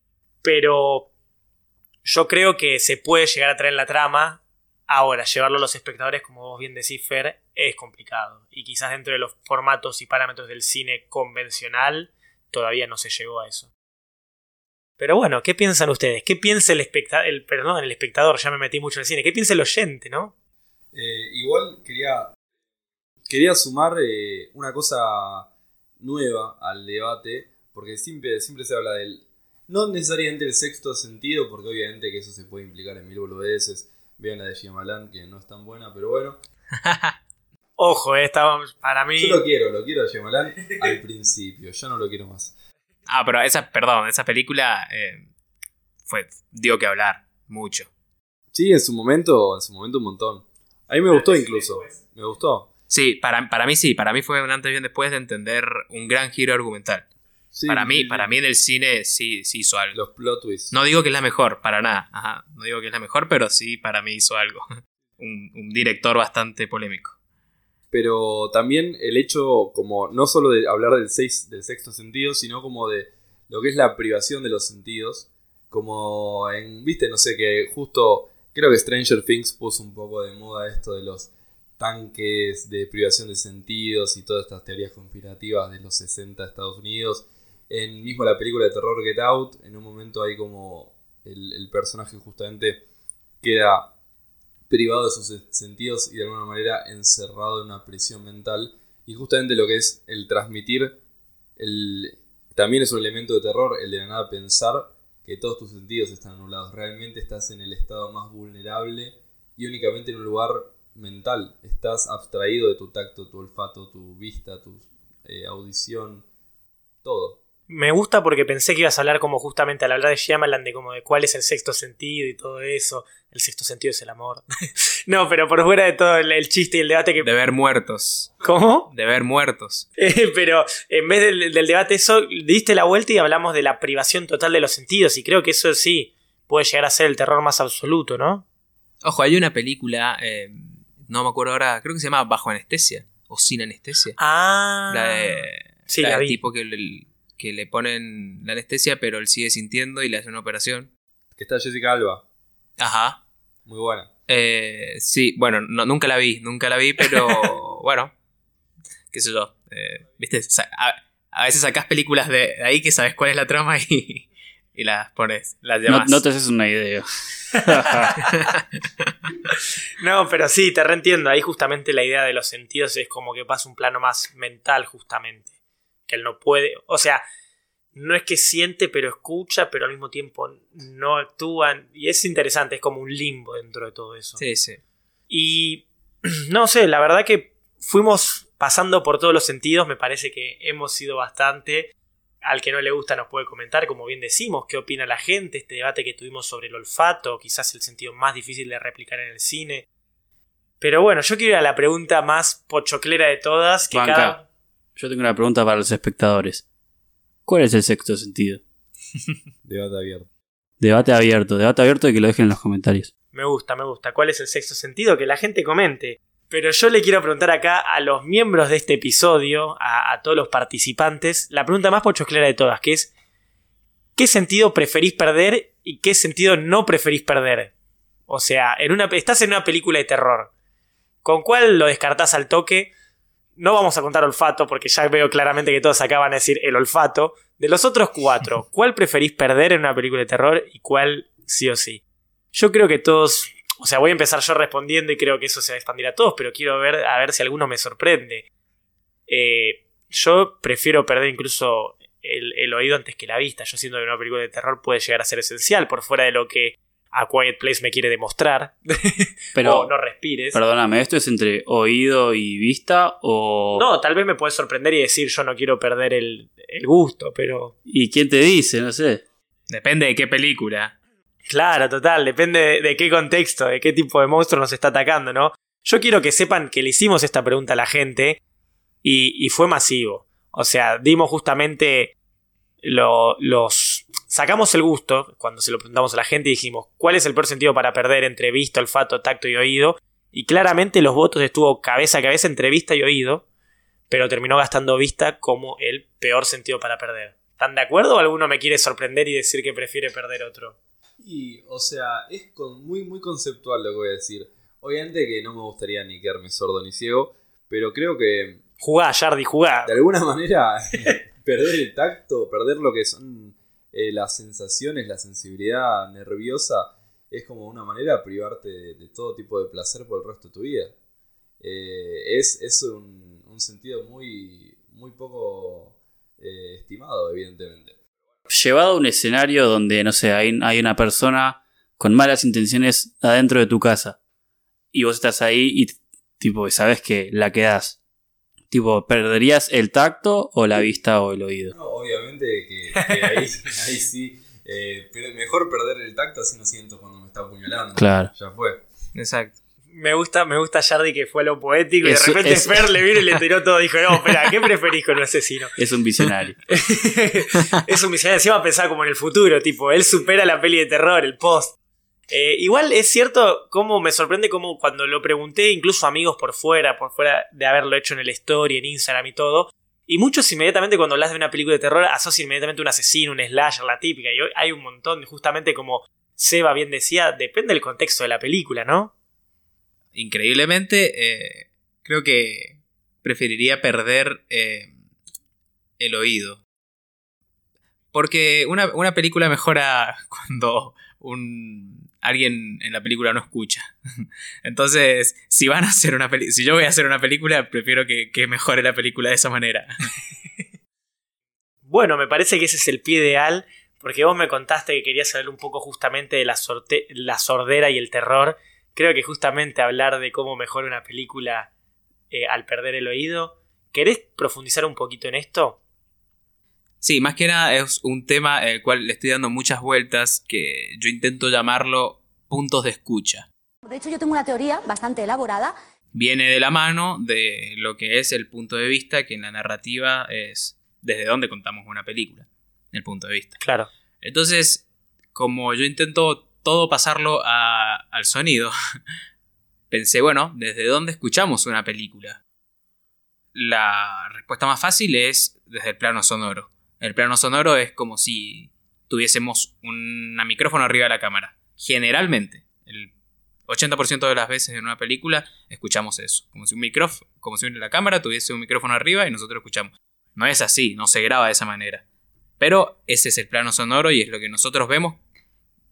Speaker 1: Pero yo creo que se puede llegar a traer la trama. Ahora, llevarlo a los espectadores, como vos bien decís, Fer, es complicado. Y quizás dentro de los formatos y parámetros del cine convencional todavía no se llegó a eso. Pero bueno, ¿qué piensan ustedes? ¿Qué piensa el espectador? Perdón, el espectador, ya me metí mucho en el cine. ¿Qué piensa el oyente, no?
Speaker 3: Eh, igual quería, quería sumar eh, una cosa nueva al debate, porque siempre, siempre se habla del. No necesariamente el sexto sentido, porque obviamente que eso se puede implicar en mil boludeces. Vean la de Shyamalan, que no es tan buena, pero bueno.
Speaker 1: Ojo, eh, para mí.
Speaker 3: Yo lo quiero, lo quiero a Shyamalan al principio, yo no lo quiero más.
Speaker 4: Ah, pero esa, perdón, esa película eh, fue, dio que hablar, mucho.
Speaker 3: Sí, en su momento, en su momento un montón. A mí me gustó incluso, me gustó.
Speaker 4: Sí, para, para mí sí, para mí fue un antes y un después de entender un gran giro argumental. Para mí, para mí en el cine sí, sí hizo algo.
Speaker 3: Los plot twists.
Speaker 4: No digo que es la mejor, para nada. Ajá, no digo que es la mejor, pero sí para mí hizo algo. un director bastante polémico
Speaker 3: pero también el hecho como no solo de hablar del, seis, del sexto sentido, sino como de lo que es la privación de los sentidos, como en, viste, no sé, que justo creo que Stranger Things puso un poco de moda esto de los tanques de privación de sentidos y todas estas teorías conspirativas de los 60 de Estados Unidos, En mismo la película de terror Get Out, en un momento hay como el, personaje justamente queda privado de sus sentidos y de alguna manera encerrado en una prisión mental. Y justamente lo que es el transmitir, el, también es un elemento de terror, el de nada pensar que todos tus sentidos están anulados. Realmente estás en el estado más vulnerable y únicamente en un lugar mental. Estás abstraído de tu tacto, tu olfato, tu vista, tu eh, audición, todo.
Speaker 1: Me gusta porque pensé que ibas a hablar como justamente al hablar de Shyamalan de como de cuál es el sexto sentido y todo eso. El sexto sentido es el amor. no, pero por fuera de todo el, chiste y el debate que...
Speaker 4: De ver muertos.
Speaker 1: ¿Cómo?
Speaker 4: De ver muertos.
Speaker 1: Eh, pero en vez del, debate eso, diste la vuelta y hablamos de la privación total de los sentidos y creo que eso sí puede llegar a ser el terror más absoluto, ¿no?
Speaker 4: Ojo, hay una película, eh, no me acuerdo ahora, creo que se llama Bajo Anestesia o Sin Anestesia.
Speaker 1: Ah.
Speaker 4: La de...
Speaker 1: Sí, la,
Speaker 4: tipo que que le ponen la anestesia, pero él sigue sintiendo y le hace una operación.
Speaker 3: Que está Jessica Alba.
Speaker 4: Ajá.
Speaker 3: Muy buena.
Speaker 4: Eh, sí, bueno, nunca la vi, nunca la vi, pero bueno, qué sé yo. Eh, ¿Viste? A, veces sacas películas de ahí que sabes cuál es la trama y, y las pones, las llamas.
Speaker 2: No, no te haces una idea.
Speaker 1: no, pero sí, te reentiendo. Ahí justamente la idea de los sentidos es como que pasa un plano más mental, justamente que él no puede, o sea, no es que siente pero escucha, pero al mismo tiempo no actúan. Y es interesante, es como un limbo dentro de todo eso.
Speaker 4: Sí, sí.
Speaker 1: Y no sé, la verdad que fuimos pasando por todos los sentidos, me parece que hemos sido bastante. Al que no le gusta nos puede comentar, como bien decimos, qué opina la gente, este debate que tuvimos sobre el olfato, quizás el sentido más difícil de replicar en el cine. Pero bueno, yo quiero ir a la pregunta más pochoclera de todas, que cada...
Speaker 2: Yo tengo una pregunta para los espectadores. ¿Cuál es el sexto sentido?
Speaker 3: debate abierto.
Speaker 2: Debate abierto, debate abierto y que lo dejen en los comentarios.
Speaker 1: Me gusta, me gusta. ¿Cuál es el sexto sentido? Que la gente comente. Pero yo le quiero preguntar acá a los miembros de este episodio, a, todos los participantes, la pregunta más pochoclera de todas, que es ¿qué sentido preferís perder y qué sentido no preferís perder? O sea, en una, estás en una película de terror. ¿Con cuál lo descartás al toque? No vamos a contar olfato porque ya veo claramente que todos acaban de decir el olfato. De los otros cuatro, ¿cuál preferís perder en una película de terror y cuál sí o sí? Yo creo que todos, o sea, voy a empezar yo respondiendo y creo que eso se va a expandir a todos, pero quiero ver a ver si alguno me sorprende. Eh, yo prefiero perder incluso el, el, oído antes que la vista. Yo siento que una película de terror puede llegar a ser esencial por fuera de lo que a Quiet Place me quiere demostrar. Pero no respires.
Speaker 2: Perdóname, ¿esto es entre oído y vista o.?
Speaker 1: No, tal vez me puedes sorprender y decir yo no quiero perder el, gusto, pero.
Speaker 2: ¿Y quién te dice? No sé.
Speaker 4: Depende de qué película.
Speaker 1: Claro, total, depende de, qué contexto, de qué tipo de monstruo nos está atacando, ¿no? Yo quiero que sepan que le hicimos esta pregunta a la gente y, y fue masivo. O sea, dimos justamente los sacamos el gusto cuando se lo preguntamos a la gente y dijimos cuál es el peor sentido para perder entre vista, olfato, tacto y oído. Y claramente los votos estuvo cabeza a cabeza entre vista y oído, pero terminó gastando vista como el peor sentido para perder. ¿Están de acuerdo o alguno me quiere sorprender y decir que prefiere perder otro?
Speaker 3: Y, o sea, es muy, muy conceptual lo que voy a decir. Obviamente que no me gustaría ni quedarme sordo ni ciego, pero creo que...
Speaker 1: Jugá, Jardi, jugá.
Speaker 3: De alguna manera, perder el tacto, perder lo que son eh, las sensaciones, la sensibilidad nerviosa, es como una manera de privarte de, todo tipo de placer por el resto de tu vida. Eh, es, un, sentido muy, muy poco eh, estimado, evidentemente.
Speaker 2: Llevado a un escenario donde, no sé, hay, hay una persona con malas intenciones adentro de tu casa y vos estás ahí y tipo sabes que la quedas Tipo, ¿perderías el tacto o la vista o el oído?
Speaker 3: No, obviamente que, ahí, sí. Eh, pero mejor perder el tacto así no siento cuando me está apuñalando.
Speaker 2: Claro.
Speaker 3: Ya fue.
Speaker 4: Exacto.
Speaker 1: Me gusta, me gusta Jardy que fue lo poético y de repente Fer le vino y le tiró todo. Dijo, no, espera, ¿qué preferís con un asesino?
Speaker 2: Es un visionario.
Speaker 1: es un visionario. Encima pensaba como en el futuro, tipo, él supera la peli de terror, el post. Eh, igual es cierto como me sorprende como cuando lo pregunté, incluso amigos por fuera, por fuera de haberlo hecho en el story, en Instagram y todo, y muchos inmediatamente cuando hablas de una película de terror asocian inmediatamente un asesino, un slasher, la típica, y hay un montón, justamente como Seba bien decía, depende del contexto de la película, ¿no?
Speaker 4: Increíblemente, eh, creo que preferiría perder eh, el oído. Porque una, una película mejora cuando un, alguien en la película no escucha. Entonces, si van a hacer una si yo voy a hacer una película, prefiero que, mejore la película de esa manera.
Speaker 1: bueno, me parece que ese es el pie ideal, porque vos me contaste que querías hablar un poco justamente de la, la sordera y el terror. Creo que justamente hablar de cómo mejora una película eh, al perder el oído. ¿Querés profundizar un poquito en esto?
Speaker 4: Sí, más que nada es un tema el cual le estoy dando muchas vueltas que yo intento llamarlo puntos de escucha.
Speaker 6: De hecho, yo tengo una teoría bastante elaborada.
Speaker 4: Viene de la mano de lo que es el punto de vista, que en la narrativa es desde dónde contamos una película, el punto de vista.
Speaker 1: Claro.
Speaker 4: Entonces, como yo intento todo pasarlo al sonido, pensé, bueno, ¿desde dónde escuchamos una película? La respuesta más fácil es desde el plano sonoro. El plano sonoro es como si tuviésemos un micrófono arriba de la cámara. Generalmente, el 80% de las veces en una película escuchamos eso. Como si un micrófono, como si la cámara tuviese un micrófono arriba y nosotros escuchamos. No es así, no se graba de esa manera. Pero ese es el plano sonoro y es lo que nosotros vemos.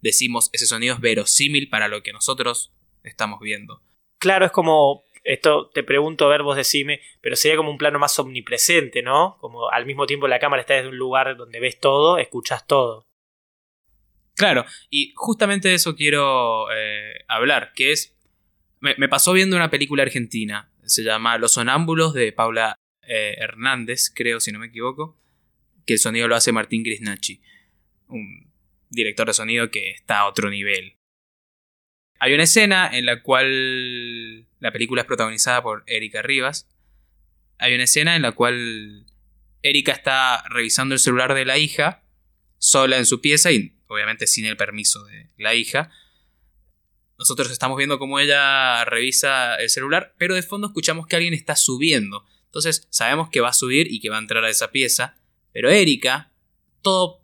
Speaker 4: Decimos, ese sonido es verosímil para lo que nosotros estamos viendo.
Speaker 1: Claro, es como esto te pregunto, ver, vos decime, pero sería como un plano más omnipresente, ¿no? Como al mismo tiempo la cámara está desde un lugar donde ves todo, escuchas todo.
Speaker 4: Claro, y justamente de eso quiero eh, hablar, que es, me, pasó viendo una película argentina, se llama Los Sonámbulos de Paula eh, Hernández, creo, si no me equivoco, que el sonido lo hace Martín Grisnachi, un director de sonido que está a otro nivel. Hay una escena en la cual la película es protagonizada por Erika Rivas. Hay una escena en la cual Erika está revisando el celular de la hija, sola en su pieza y obviamente sin el permiso de la hija. Nosotros estamos viendo cómo ella revisa el celular, pero de fondo escuchamos que alguien está subiendo. Entonces sabemos que va a subir y que va a entrar a esa pieza, pero Erika, todo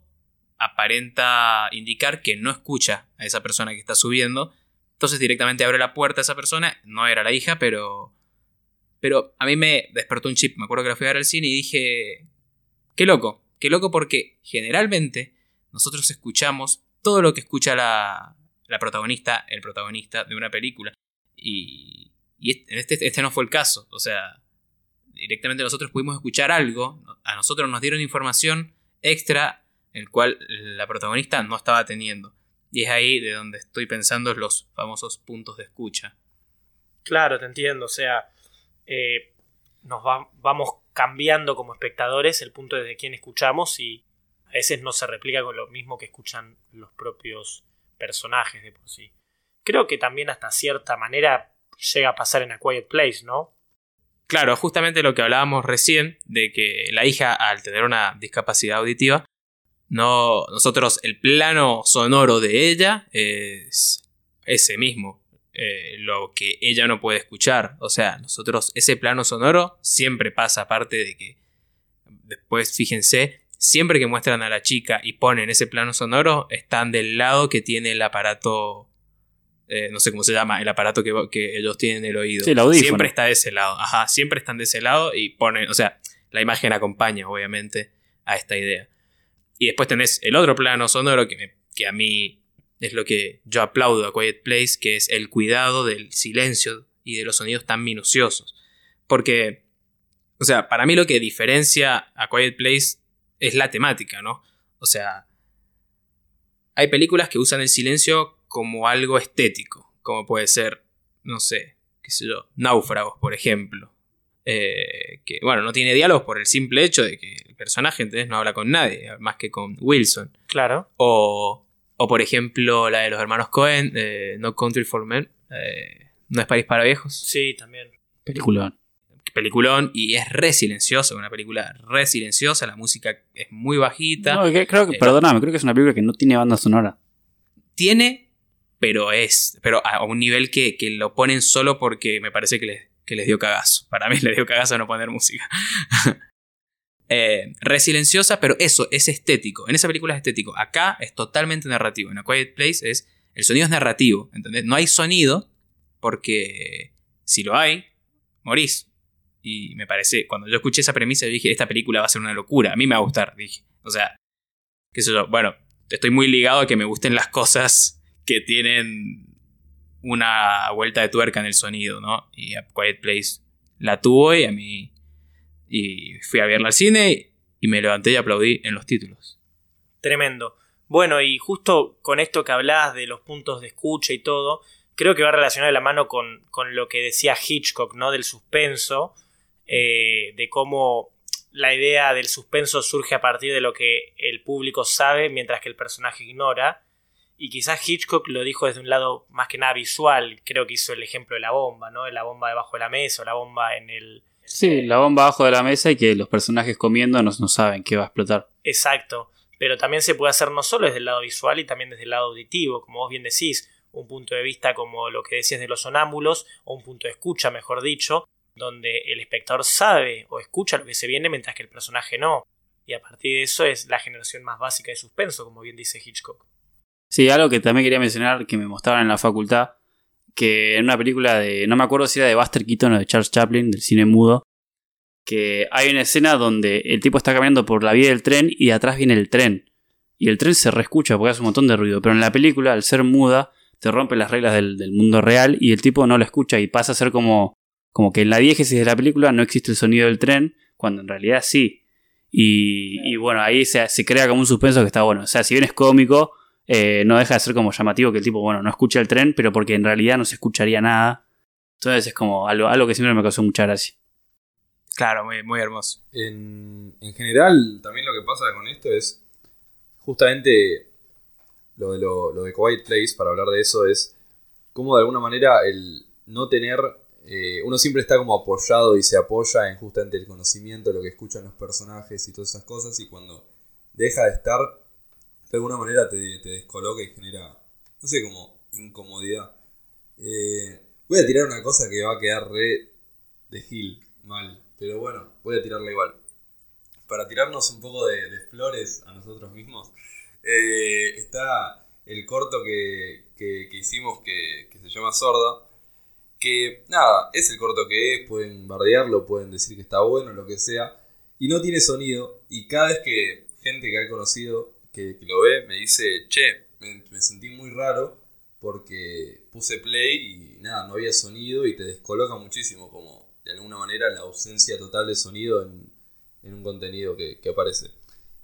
Speaker 4: aparenta indicar que no escucha a esa persona que está subiendo entonces directamente abre la puerta a esa persona. No era la hija, pero. Pero a mí me despertó un chip. Me acuerdo que la fui a ver al cine y dije. Qué loco. Qué loco porque generalmente nosotros escuchamos todo lo que escucha la, protagonista, el protagonista de una película. Y, y este, este no fue el caso. O sea, directamente nosotros pudimos escuchar algo. A nosotros nos dieron información extra, el cual la protagonista no estaba teniendo. Y es ahí de donde estoy pensando los famosos puntos de escucha.
Speaker 1: Claro, te entiendo. O sea, eh, nos vamos cambiando como espectadores el punto desde quien escuchamos y a veces no se replica con lo mismo que escuchan los propios personajes de por sí. Creo que también hasta cierta manera llega a pasar en A Quiet Place, ¿no?
Speaker 4: Claro, justamente lo que hablábamos recién, de que la hija, al tener una discapacidad auditiva, no, nosotros, el plano sonoro de ella es ese mismo, eh, lo que ella no puede escuchar. O sea, nosotros, ese plano sonoro siempre pasa, aparte de que después, fíjense, siempre que muestran a la chica y ponen ese plano sonoro, están del lado que tiene el aparato. Eh, no sé cómo se llama, el aparato que, ellos tienen en el oído. siempre está de ese lado. Ajá, siempre están de ese lado y ponen. O sea, la imagen acompaña, obviamente, a esta idea. Y después tenés el otro plano sonoro que, que a mí es lo que yo aplaudo a Quiet Place, que es el cuidado del silencio y de los sonidos tan minuciosos. Porque, o sea, para mí lo que diferencia a Quiet Place es la temática, ¿no? O sea, hay películas que usan el silencio como algo estético, como puede ser, no sé, qué sé yo, Náufragos, por ejemplo. Eh, que, bueno, no tiene diálogos por el simple hecho de que el personaje, entonces no habla con nadie, más que con Wilson.
Speaker 1: Claro.
Speaker 4: O, o por ejemplo, la de los hermanos Cohen, No Country for Men, No es París para viejos.
Speaker 1: Sí, también.
Speaker 2: Peliculón.
Speaker 4: Peliculón, y es re silenciosa, una película re silenciosa, la música es muy bajita.
Speaker 2: No, creo que, eh, perdóname, creo que es una película que no tiene banda sonora.
Speaker 4: Tiene, pero es, pero a un nivel que, que lo ponen solo porque me parece que les que les dio cagazo. Para mí les dio cagazo no poner música. eh, re silenciosa, pero eso es estético. En esa película es estético. Acá es totalmente narrativo. En A Quiet Place es. El sonido es narrativo. ¿entendés? No hay sonido porque si lo hay, morís. Y me parece, cuando yo escuché esa premisa, dije, esta película va a ser una locura. A mí me va a gustar, dije. O sea, qué sé yo, bueno, estoy muy ligado a que me gusten las cosas que tienen una vuelta de tuerca en el sonido, ¿no? Y a Quiet Place la tuvo y a mí... Y fui a verla al cine y me levanté y aplaudí en los títulos.
Speaker 1: Tremendo. Bueno, y justo con esto que hablabas de los puntos de escucha y todo, creo que va relacionado de la mano con, con lo que decía Hitchcock, ¿no? Del suspenso, eh, de cómo la idea del suspenso surge a partir de lo que el público sabe mientras que el personaje ignora. Y quizás Hitchcock lo dijo desde un lado más que nada visual. Creo que hizo el ejemplo de la bomba, ¿no? De la bomba debajo de la mesa o la bomba en el.
Speaker 2: Sí, la bomba abajo de la mesa y que los personajes comiendo no, no saben que va a explotar.
Speaker 1: Exacto. Pero también se puede hacer no solo desde el lado visual y también desde el lado auditivo, como vos bien decís, un punto de vista como lo que decías de los sonámbulos, o un punto de escucha, mejor dicho, donde el espectador sabe o escucha lo que se viene mientras que el personaje no. Y a partir de eso es la generación más básica de suspenso, como bien dice Hitchcock.
Speaker 2: Sí, algo que también quería mencionar que me mostraban en la facultad, que en una película de, no me acuerdo si era de Buster Keaton o de Charles Chaplin, del cine mudo, que hay una escena donde el tipo está caminando por la vía del tren y de atrás viene el tren. Y el tren se reescucha porque hace un montón de ruido, pero en la película, al ser muda, te rompe las reglas del, del mundo real y el tipo no lo escucha y pasa a ser como como que en la diégesis de la película no existe el sonido del tren, cuando en realidad sí. Y, bueno, ahí se, crea como un suspenso que está bueno. O sea, si bien es cómico, eh, no deja de ser como llamativo que el tipo, bueno, no escucha el tren, pero porque en realidad no se escucharía nada. Entonces es como algo, algo que siempre me causó mucha gracia.
Speaker 4: Claro, muy, muy hermoso.
Speaker 3: En, en general, también lo que pasa con esto es justamente lo de, lo, lo de Quiet Place, para hablar de eso, es cómo de alguna manera el no tener eh, uno siempre está como apoyado y se apoya en justamente el conocimiento, lo que escuchan los personajes y todas esas cosas, y cuando deja de estar, de alguna manera te, descoloca y genera, no sé, como incomodidad. Eh, voy a tirar una cosa que va a quedar re de Gil, mal, pero bueno, voy a tirarla igual. Para tirarnos un poco de, flores a nosotros mismos, eh, está el corto que, hicimos que, que se llama Sorda que nada, es el corto que es, pueden bardearlo, pueden decir que está bueno, lo que sea, y no tiene sonido, y cada vez que gente que ha conocido, que, lo ve, me dice, che, me, sentí muy raro porque puse play y nada, no había sonido y te descoloca muchísimo, como de alguna manera la ausencia total de sonido en, un contenido que, aparece.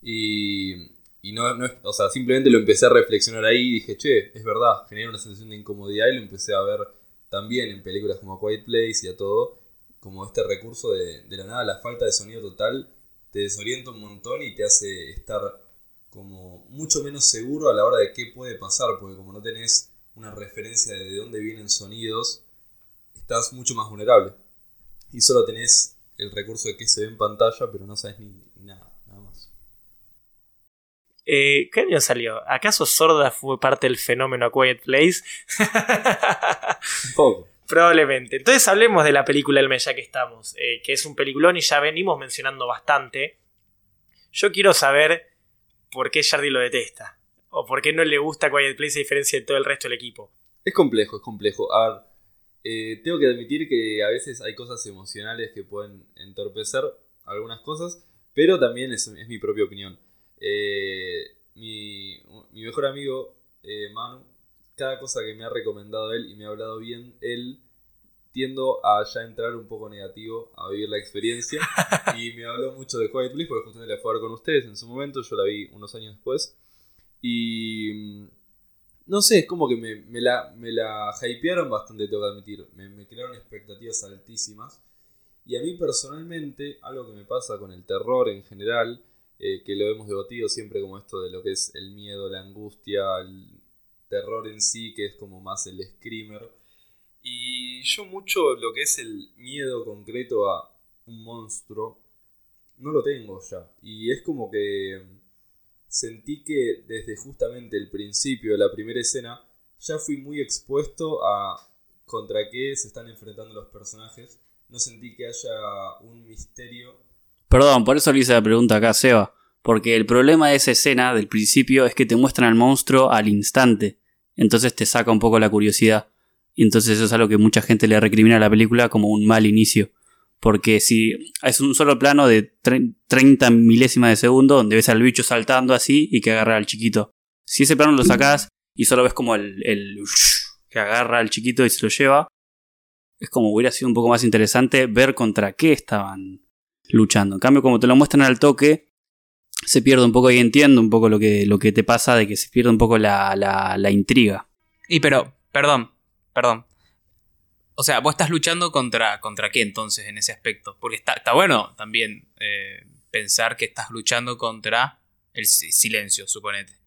Speaker 3: Y, y no, no, o sea, simplemente lo empecé a reflexionar ahí y dije, che, es verdad, genera una sensación de incomodidad y lo empecé a ver también en películas como Quiet Place y a todo, como este recurso de, de la nada, la falta de sonido total, te desorienta un montón y te hace estar como mucho menos seguro a la hora de qué puede pasar, porque como no tenés una referencia de dónde vienen sonidos, estás mucho más vulnerable. Y solo tenés el recurso de que se ve en pantalla, pero no sabes ni.
Speaker 1: Eh, ¿Qué año salió? ¿Acaso Sorda fue parte del fenómeno A Quiet Place?
Speaker 3: un poco.
Speaker 1: Probablemente. Entonces hablemos de la película El mes ya que estamos, eh, que es un peliculón y ya venimos mencionando bastante. Yo quiero saber por qué Jardy lo detesta. O por qué no le gusta Quiet Place a diferencia de todo el resto del equipo.
Speaker 3: Es complejo, es complejo. A ver, eh, tengo que admitir que a veces hay cosas emocionales que pueden entorpecer algunas cosas, pero también es mi propia opinión. Eh, mi, mejor amigo, eh, Manu, cada cosa que me ha recomendado él y me ha hablado bien, él tiendo a ya entrar un poco negativo a vivir la experiencia. y me habló mucho de Quiet Please porque justamente la fue a ver con ustedes en su momento, yo la vi unos años después. Y mm, no sé, es como que me, la, me la hypearon bastante, tengo que admitir. Me, me, crearon expectativas altísimas. Y a mí personalmente, algo que me pasa con el terror en general, eh, que lo hemos debatido siempre como esto de lo que es el miedo, la angustia, el terror en sí, que es como más el screamer. Y yo mucho lo que es el miedo concreto a un monstruo, no lo tengo ya. Y es como que sentí que desde justamente el principio de la primera escena, ya fui muy expuesto a contra qué se están enfrentando los personajes. No sentí que haya un misterio
Speaker 2: Perdón, por eso le hice la pregunta acá Seba. Porque el problema de esa escena del principio es que te muestran al monstruo al instante. Entonces te saca un poco la curiosidad. Y entonces eso es algo que mucha gente le recrimina a la película como un mal inicio. Porque si es un solo plano de 30 milésimas de segundo donde ves al bicho saltando así y que agarra al chiquito. Si ese plano lo sacas y solo ves como el, el que agarra al chiquito y se lo lleva, es como hubiera sido un poco más interesante ver contra qué estaban luchando. En cambio, como te lo muestran al toque, se pierde un poco y entiendo un poco lo que, lo que te pasa de que se pierde un poco la, la, intriga.
Speaker 4: Y pero, perdón, perdón. O sea, vos estás luchando contra, contra qué entonces en ese aspecto. Porque está, está bueno también eh, pensar que estás luchando contra el silencio, suponete.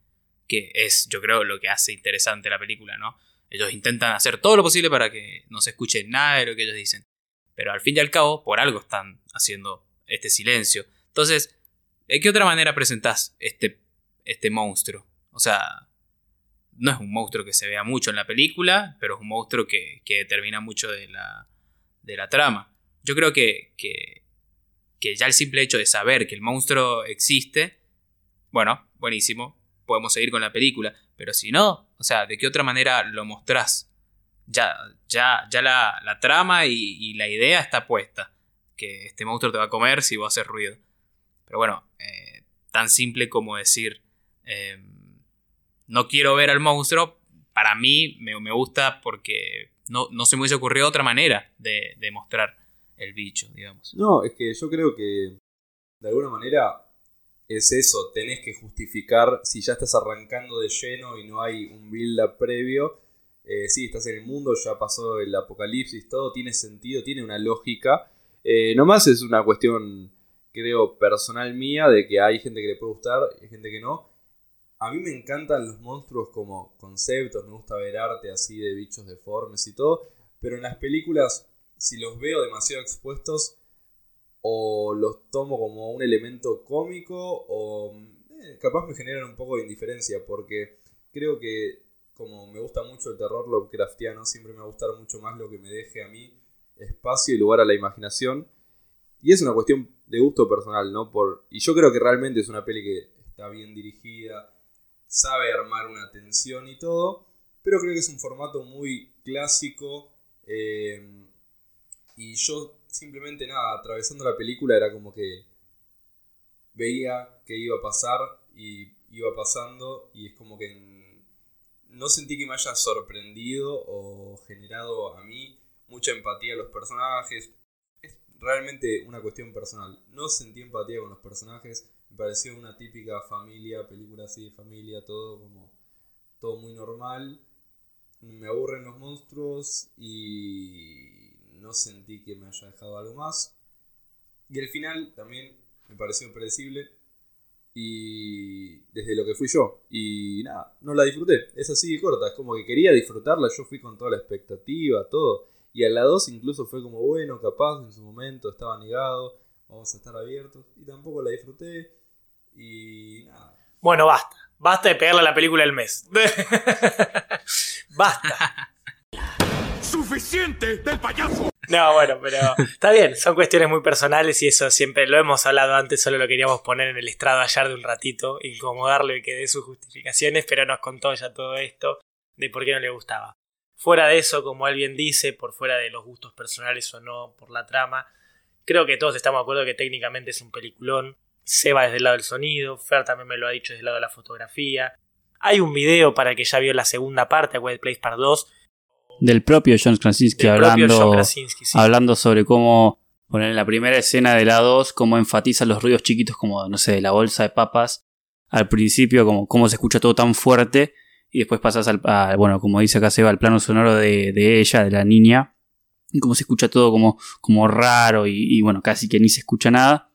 Speaker 4: Que es, yo creo, lo que hace interesante la película, ¿no? Ellos intentan hacer todo lo posible para que no se escuche nada de lo que ellos dicen. Pero al fin y al cabo, por algo están haciendo este silencio. Entonces, ¿de qué otra manera presentás este, este monstruo? O sea, no es un monstruo que se vea mucho en la película, pero es un monstruo que, que determina mucho de la, de la trama. Yo creo que, que, que ya el simple hecho de saber que el monstruo existe, bueno, buenísimo, podemos seguir con la película. Pero si no, o sea, ¿de qué otra manera lo mostrás? Ya, ya, ya la, trama y, la idea está puesta. Que este monstruo te va a comer si va a hacer ruido. Pero bueno, eh, tan simple como decir, eh, no quiero ver al monstruo, para mí me, gusta porque no, no, se me hubiese ocurrido otra manera de, de mostrar el bicho, digamos.
Speaker 3: No, es que yo creo que de alguna manera es eso, tenés que justificar si ya estás arrancando de lleno y no hay un build-up previo. Eh, sí, estás en el mundo, ya pasó el apocalipsis, todo tiene sentido, tiene una lógica. Eh, nomás es una cuestión, creo, personal mía, de que hay gente que le puede gustar y gente que no. A mí me encantan los monstruos como conceptos, me gusta ver arte así de bichos deformes y todo, pero en las películas, si los veo demasiado expuestos, o los tomo como un elemento cómico o eh, capaz me generan un poco de indiferencia porque creo que como me gusta mucho el terror Lovecraftiano, siempre me va a gustar mucho más lo que me deje a mí espacio y lugar a la imaginación. Y es una cuestión de gusto personal, ¿no? Por, y yo creo que realmente es una peli que está bien dirigida, sabe armar una tensión y todo, pero creo que es un formato muy clásico. Eh, y yo simplemente nada, atravesando la película era como que veía que iba a pasar y iba pasando y es como que no sentí que me haya sorprendido o generado a mí mucha empatía a los personajes. Es realmente una cuestión personal. No sentí empatía con los personajes. Me pareció una típica familia, película así de familia, todo como todo muy normal. Me aburren los monstruos y no sentí que me haya dejado algo más. Y el final también me pareció predecible. Y desde lo que fui yo. Y nada, no la disfruté. Es así de corta. Es como que quería disfrutarla. Yo fui con toda la expectativa, todo. Y a la 2 incluso fue como, bueno, capaz en su momento estaba negado. Vamos a estar abiertos. Y tampoco la disfruté. Y nada.
Speaker 1: Bueno, basta. Basta de pegarle a la película del mes. basta.
Speaker 7: ¡Suficiente del payaso!
Speaker 1: No, bueno, pero está bien, son cuestiones muy personales y eso siempre lo hemos hablado antes, solo lo queríamos poner en el estrado ayer de un ratito, incomodarlo y que dé sus justificaciones, pero nos contó ya todo esto de por qué no le gustaba. Fuera de eso, como alguien dice, por fuera de los gustos personales o no, por la trama, creo que todos estamos de acuerdo que técnicamente es un peliculón. Seba desde el lado del sonido, Fer también me lo ha dicho desde el lado de la fotografía. Hay un video para el que ya vio la segunda parte, A Quiet Place Part 2,
Speaker 2: del propio John Krasinski hablando, hablando sobre cómo poner en la primera escena de la 2, cómo enfatiza los ruidos chiquitos como, no sé, la bolsa de papas. Al principio, como cómo se escucha todo tan fuerte. Y después pasas al, bueno, como dice acá Seba, al plano sonoro de, ella, de la niña. Y cómo se escucha todo como, como raro y, y, bueno, casi que ni se escucha nada.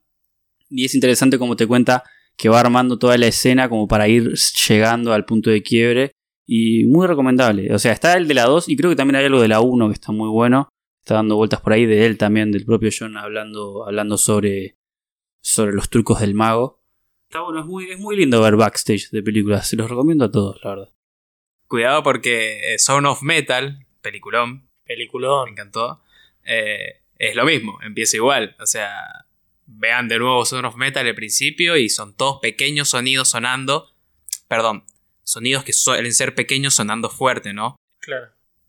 Speaker 2: Y es interesante como te cuenta que va armando toda la escena como para ir llegando al punto de quiebre y muy recomendable. O sea, está el de la 2 y creo que también hay algo de la 1 que está muy bueno. Está dando vueltas por ahí de él también, del propio John, hablando, hablando sobre, sobre los trucos del mago. Está bueno, es muy, es muy lindo ver backstage de películas. Se los recomiendo a todos, la verdad.
Speaker 4: Cuidado porque eh, Sound of Metal, peliculón.
Speaker 1: Peliculón.
Speaker 4: Me encantó. Eh, es lo mismo, empieza igual. O sea, vean de nuevo Sound of Metal al principio y son todos pequeños sonidos sonando. Perdón, sonidos que suelen ser pequeños sonando fuerte, ¿no?
Speaker 1: Claro.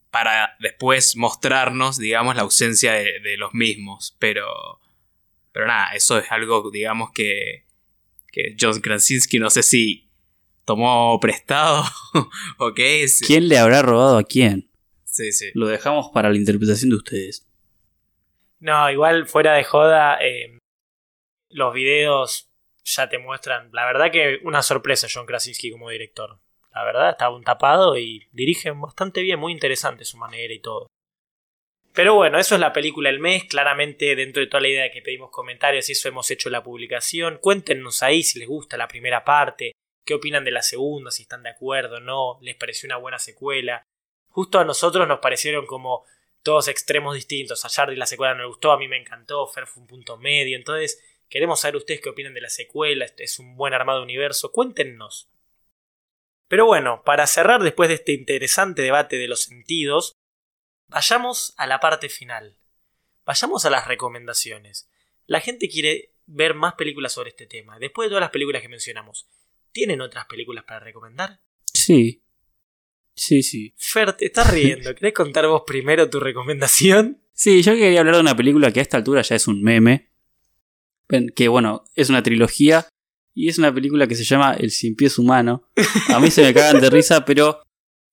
Speaker 4: para después mostrarnos, digamos, la ausencia de, los mismos. Pero, pero nada, eso es algo, digamos, que, que John Krasinski no sé si tomó prestado o qué es.
Speaker 2: ¿Quién le habrá robado a quién?
Speaker 4: Sí, sí.
Speaker 2: Lo dejamos para la interpretación de ustedes.
Speaker 1: No, igual fuera de joda, eh, los videos ya te muestran, la verdad que una sorpresa John Krasinski como director. La verdad, está un tapado y dirige bastante bien, muy interesante su manera y todo. Pero bueno, eso es la película del mes. Claramente, dentro de toda la idea de que pedimos comentarios, y eso hemos hecho la publicación. Cuéntenos ahí si les gusta la primera parte, qué opinan de la segunda, si están de acuerdo o no, les pareció una buena secuela. Justo a nosotros nos parecieron como todos extremos distintos. A Jardy la secuela no le gustó, a mí me encantó, Fer fue un punto medio. Entonces, queremos saber ustedes qué opinan de la secuela. Es un buen armado universo. Cuéntenos. Pero bueno, para cerrar después de este interesante debate de los sentidos, vayamos a la parte final. Vayamos a las recomendaciones. La gente quiere ver más películas sobre este tema. Después de todas las películas que mencionamos, ¿tienen otras películas para recomendar?
Speaker 2: Sí. Sí, sí.
Speaker 1: Fer, te estás riendo. ¿Querés contar vos primero tu recomendación?
Speaker 2: Sí, yo quería hablar de una película que a esta altura ya es un meme. Que bueno, es una trilogía y es una película que se llama El Cien Pies Humano. A mí se me cagan de risa, pero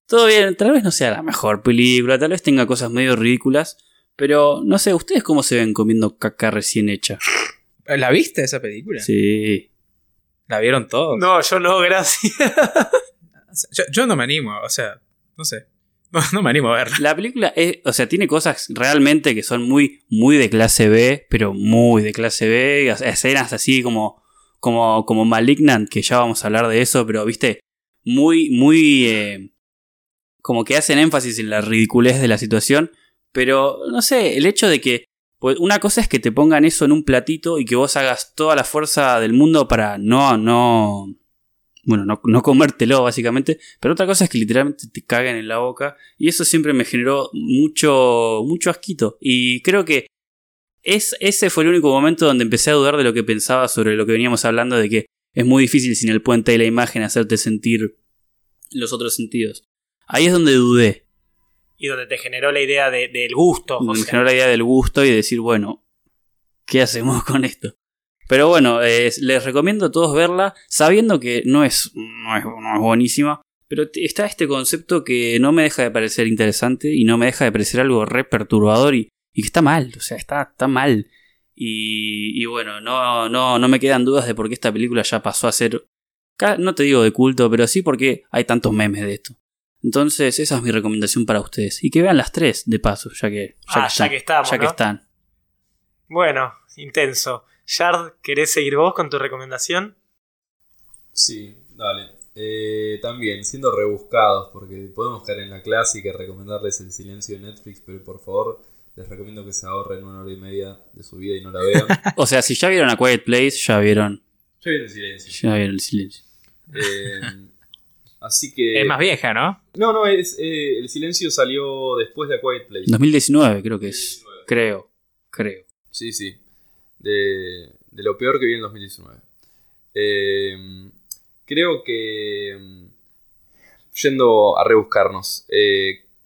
Speaker 2: todo bien. Tal vez no sea la mejor película, tal vez tenga cosas medio ridículas. Pero no sé, ¿ustedes cómo se ven comiendo caca recién hecha?
Speaker 4: ¿La viste esa película?
Speaker 2: Sí.
Speaker 4: ¿La vieron todos?
Speaker 1: No, yo no, gracias.
Speaker 4: yo, no me animo, o sea, no sé. No, me animo a verla.
Speaker 2: La película es, o sea, tiene cosas realmente que son muy, muy de clase B, pero muy de clase B. Escenas así como como, como Malignant, que ya vamos a hablar de eso, pero viste, muy, muy... Eh, como que hacen énfasis en la ridiculez de la situación, pero no sé, el hecho de que... Pues una cosa es que te pongan eso en un platito y que vos hagas toda la fuerza del mundo para no, no, bueno, no, no, comértelo básicamente, pero otra cosa es que literalmente te caguen en la boca y eso siempre me generó mucho, mucho asquito y creo que es, ese fue el único momento donde empecé a dudar de lo que pensaba sobre lo que veníamos hablando, de que es muy difícil sin el puente de la imagen hacerte sentir los otros sentidos. Ahí es donde dudé.
Speaker 1: Y donde te generó la idea del gusto.
Speaker 2: Donde me generó la idea del gusto y decir, bueno, ¿qué hacemos con esto? Pero bueno, les recomiendo a todos verla, sabiendo que no es, no es, no es buenísima, pero está este concepto que no me deja de parecer interesante y no me deja de parecer algo re perturbador y y que está mal, o sea, está, está mal. Y, y, bueno, no, no, no me quedan dudas de por qué esta película ya pasó a ser, no te digo de culto, pero sí porque hay tantos memes de esto. Entonces, esa es mi recomendación para ustedes. Y que vean las tres, de paso, ya que,
Speaker 1: ya, ah, que, estamos,
Speaker 2: ya que están.
Speaker 1: Bueno, intenso. Shard, ¿querés seguir vos con tu recomendación?
Speaker 3: Sí, dale. Eh, también, siendo rebuscados, porque podemos caer en la clásica y recomendarles el silencio de Netflix, pero por favor, les recomiendo que se ahorren una hora y media de su vida y no la vean.
Speaker 2: o sea, si ya vieron A Quiet Place, ya vieron.
Speaker 3: Ya vieron el silencio.
Speaker 2: Ya vieron el silencio.
Speaker 3: Eh, así que.
Speaker 4: Es más vieja, ¿no?
Speaker 3: No, no, es, eh, el silencio salió después de A Quiet Place.
Speaker 2: 2019, creo que es. Creo. Creo.
Speaker 3: Sí, sí. De, de lo peor que vi en 2019. Eh, creo que. Yendo a rebuscarnos.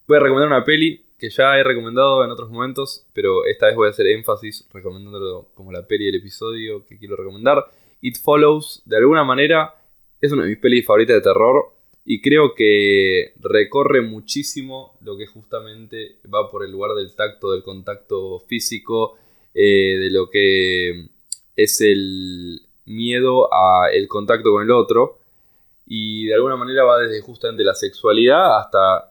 Speaker 3: voy a recomendar una peli que ya he recomendado en otros momentos, pero esta vez voy a hacer énfasis recomendándolo como la peli del episodio que quiero recomendar. It Follows, de alguna manera, es una de mis pelis favoritas de terror y creo que recorre muchísimo lo que justamente va por el lugar del tacto, del contacto físico, eh, de lo que es el miedo a el contacto con el otro y de alguna manera va desde justamente la sexualidad hasta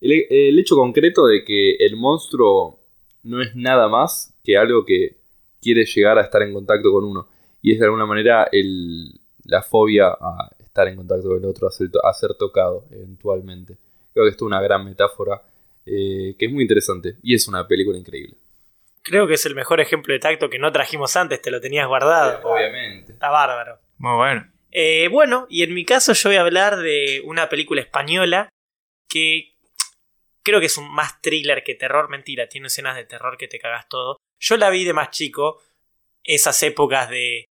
Speaker 3: el, hecho concreto de que el monstruo no es nada más que algo que quiere llegar a estar en contacto con uno. Y es de alguna manera la fobia a estar en contacto con el otro, a ser, tocado eventualmente. Creo que esto es una gran metáfora eh, que es muy interesante y es una película increíble.
Speaker 1: Creo que es el mejor ejemplo de tacto que no trajimos antes, te lo tenías guardado.
Speaker 3: obviamente.
Speaker 1: Está bárbaro.
Speaker 4: Muy bueno.
Speaker 1: Eh, bueno, y en mi caso yo voy a hablar de una película española que Creo que es un más thriller que terror. Mentira, tiene escenas de terror que te cagas todo. Yo la vi de más chico. Esas épocas de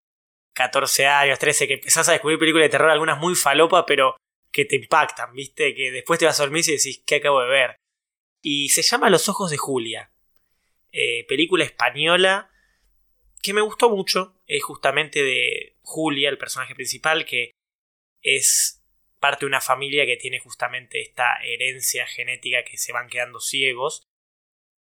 Speaker 1: 14 años, 13, que empezás a descubrir películas de terror, algunas muy falopa, pero que te impactan, ¿viste? Que después te vas a dormir y decís, ¿qué acabo de ver? Y se llama Los Ojos de Julia. Eh, película española que me gustó mucho. Es justamente de Julia, el personaje principal, que es parte de una familia que tiene justamente esta herencia genética que se van quedando ciegos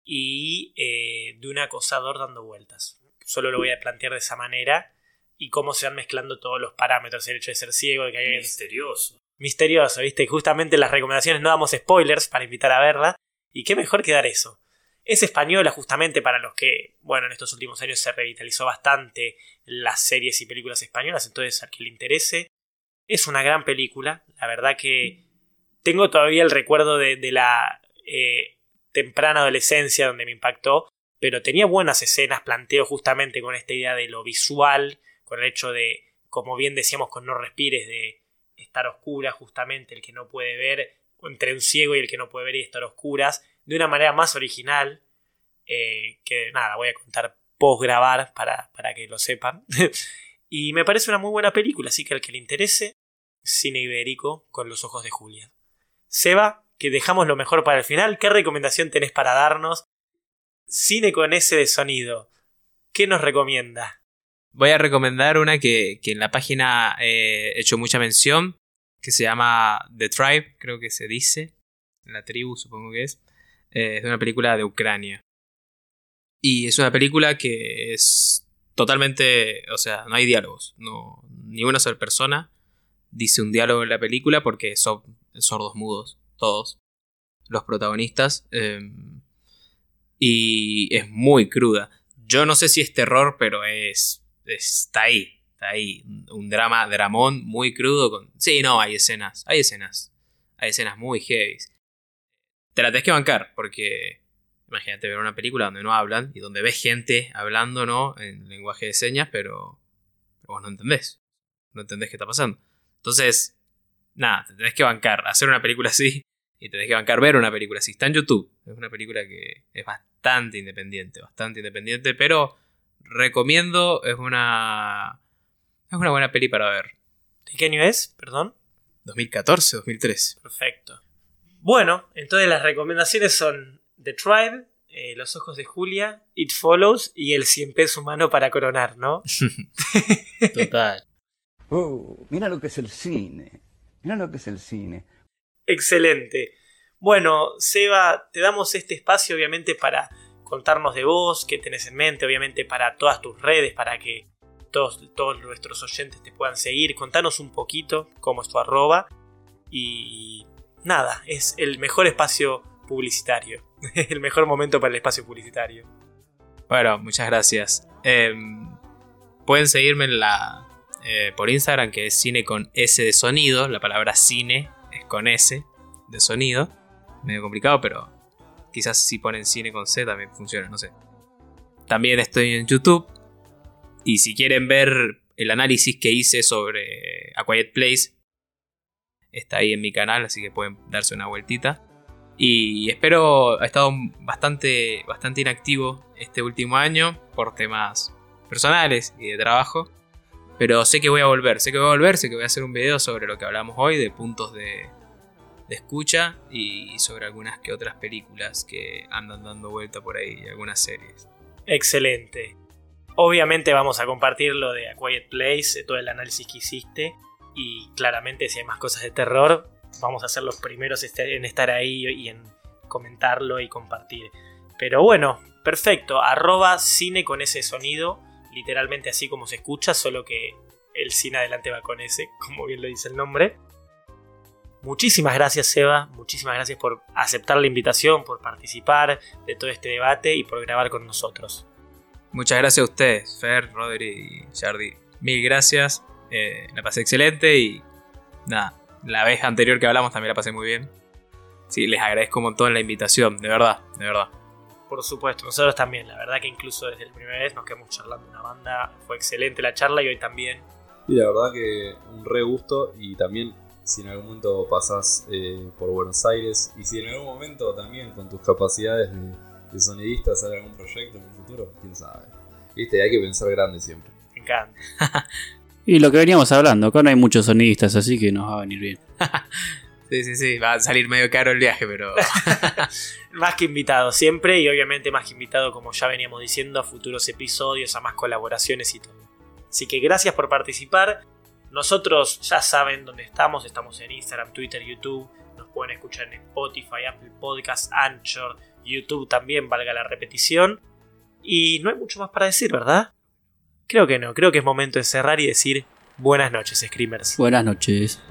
Speaker 1: y eh, de un acosador dando vueltas. Solo lo voy a plantear de esa manera y cómo se van mezclando todos los parámetros, el hecho de ser ciego, de que hay...
Speaker 2: Misterioso.
Speaker 1: Misterioso, ¿viste? Justamente las recomendaciones no damos spoilers para invitar a verla. Y qué mejor que dar eso. Es española justamente para los que, bueno, en estos últimos años se revitalizó bastante las series y películas españolas, entonces a quien le interese. Es una gran película, la verdad que tengo todavía el recuerdo de, la eh, temprana adolescencia donde me impactó, pero tenía buenas escenas, planteo justamente con esta idea de lo visual, con el hecho de, como bien decíamos con No Respires, de estar oscura justamente, el que no puede ver, entre un ciego y el que no puede ver y estar oscuras, de una manera más original, eh, que nada, voy a contar post grabar para, para que lo sepan. y me parece una muy buena película, así que al que le interese, cine ibérico con los ojos de Julia. Seba, que dejamos lo mejor para el final, ¿qué recomendación tenés para darnos? Cine con ese de sonido. ¿Qué nos recomienda?
Speaker 4: Voy a recomendar una que, en la página he hecho mucha mención, que se llama The Tribe, creo que se dice. La tribu, supongo que es. Eh, es una película de Ucrania. Y es una película que es totalmente. O sea, no hay diálogos. No, ni una sola persona dice un diálogo en la película porque son sordos mudos, todos. Los protagonistas. Em, y es muy cruda. Yo no sé si es terror, pero es. Está ahí. Está ahí. Un drama, dramón muy crudo. Con... Sí, no, hay escenas. Hay escenas. Hay escenas muy heavy te la tenés que bancar, porque imagínate ver una película donde no hablan y donde ves gente hablando, ¿no? En lenguaje de señas, pero vos no entendés. No entendés qué está pasando. Entonces, nada, te tenés que bancar. Hacer una película así y tenés que bancar ver una película así. Está en YouTube. Es una película que es bastante independiente, bastante independiente, pero recomiendo, es una... Es una buena peli para ver.
Speaker 1: ¿De qué año es? Perdón.
Speaker 4: 2014, 2013.
Speaker 1: Perfecto. Bueno, entonces las recomendaciones son The Tribe, eh, Los Ojos de Julia, It Follows y El Cien Pies Humano para coronar, ¿no?
Speaker 2: Total.
Speaker 5: Oh, mira lo que es el cine. Mira lo que es el cine.
Speaker 1: Excelente. Bueno, Seba, te damos este espacio obviamente para contarnos de vos, qué tenés en mente, obviamente para todas tus redes, para que todos, todos nuestros oyentes te puedan seguir. Contanos un poquito cómo es tu arroba y nada, es el mejor espacio publicitario. el mejor momento para el espacio publicitario.
Speaker 4: Bueno, muchas gracias. Em, pueden seguirme en la, eh, por Instagram, que es cine con S de sonido. La palabra cine es con S de sonido. Medio complicado, pero quizás si ponen cine con C también funciona, no sé. También estoy en YouTube. Y si quieren ver el análisis que hice sobre A Quiet Place, está ahí en mi canal, así que pueden darse una vueltita. Y espero, ha estado bastante, bastante inactivo este último año por temas personales y de trabajo. Pero sé que voy a volver, sé que voy a volver, sé que voy a hacer un video sobre lo que hablamos hoy, de puntos de, de escucha y sobre algunas que otras películas que andan dando vuelta por ahí, y algunas series.
Speaker 1: Excelente. Obviamente vamos a compartir lo de A Quiet Place, todo el análisis que hiciste. Y claramente si hay más cosas de terror, vamos a ser los primeros en estar ahí y en comentarlo y compartir. Pero bueno, perfecto. Arroba cine con ese sonido, literalmente así como se escucha, solo que el cine adelante va con ese, como bien lo dice el nombre. Muchísimas gracias Seba, muchísimas gracias por aceptar la invitación, por participar de todo este debate y por grabar con nosotros.
Speaker 4: Muchas gracias a ustedes, Fer, Rodri y Jardi. Mil gracias eh, la pasé excelente y nada, la vez anterior que hablamos también la pasé muy bien. Sí, les agradezco un montón la invitación, de verdad, de verdad.
Speaker 1: Por supuesto, nosotros también, la verdad que incluso desde la primera vez nos quedamos charlando una banda, fue excelente la charla y hoy también.
Speaker 3: Y la verdad que un re gusto y también si en algún momento pasás eh, por Buenos Aires y si en algún momento también con tus capacidades de, de sonidista sale algún proyecto en el futuro, quién sabe. Viste, hay que pensar grande siempre.
Speaker 1: Me encanta.
Speaker 2: Y lo que veníamos hablando, acá no hay muchos sonidistas, así que nos va a venir bien.
Speaker 4: Sí, sí, sí. Va a salir medio caro el viaje, pero.
Speaker 1: más que invitado siempre y obviamente más que invitado como ya veníamos diciendo a futuros episodios, a más colaboraciones y todo. Así que gracias por participar. Nosotros ya saben dónde estamos, estamos en Instagram, Twitter, YouTube, nos pueden escuchar en Spotify, Apple Podcasts, Anchor, YouTube también, valga la repetición. Y no hay mucho más para decir, ¿verdad? Creo que no, creo que es momento de cerrar y decir buenas noches, Screamers.
Speaker 2: Buenas noches.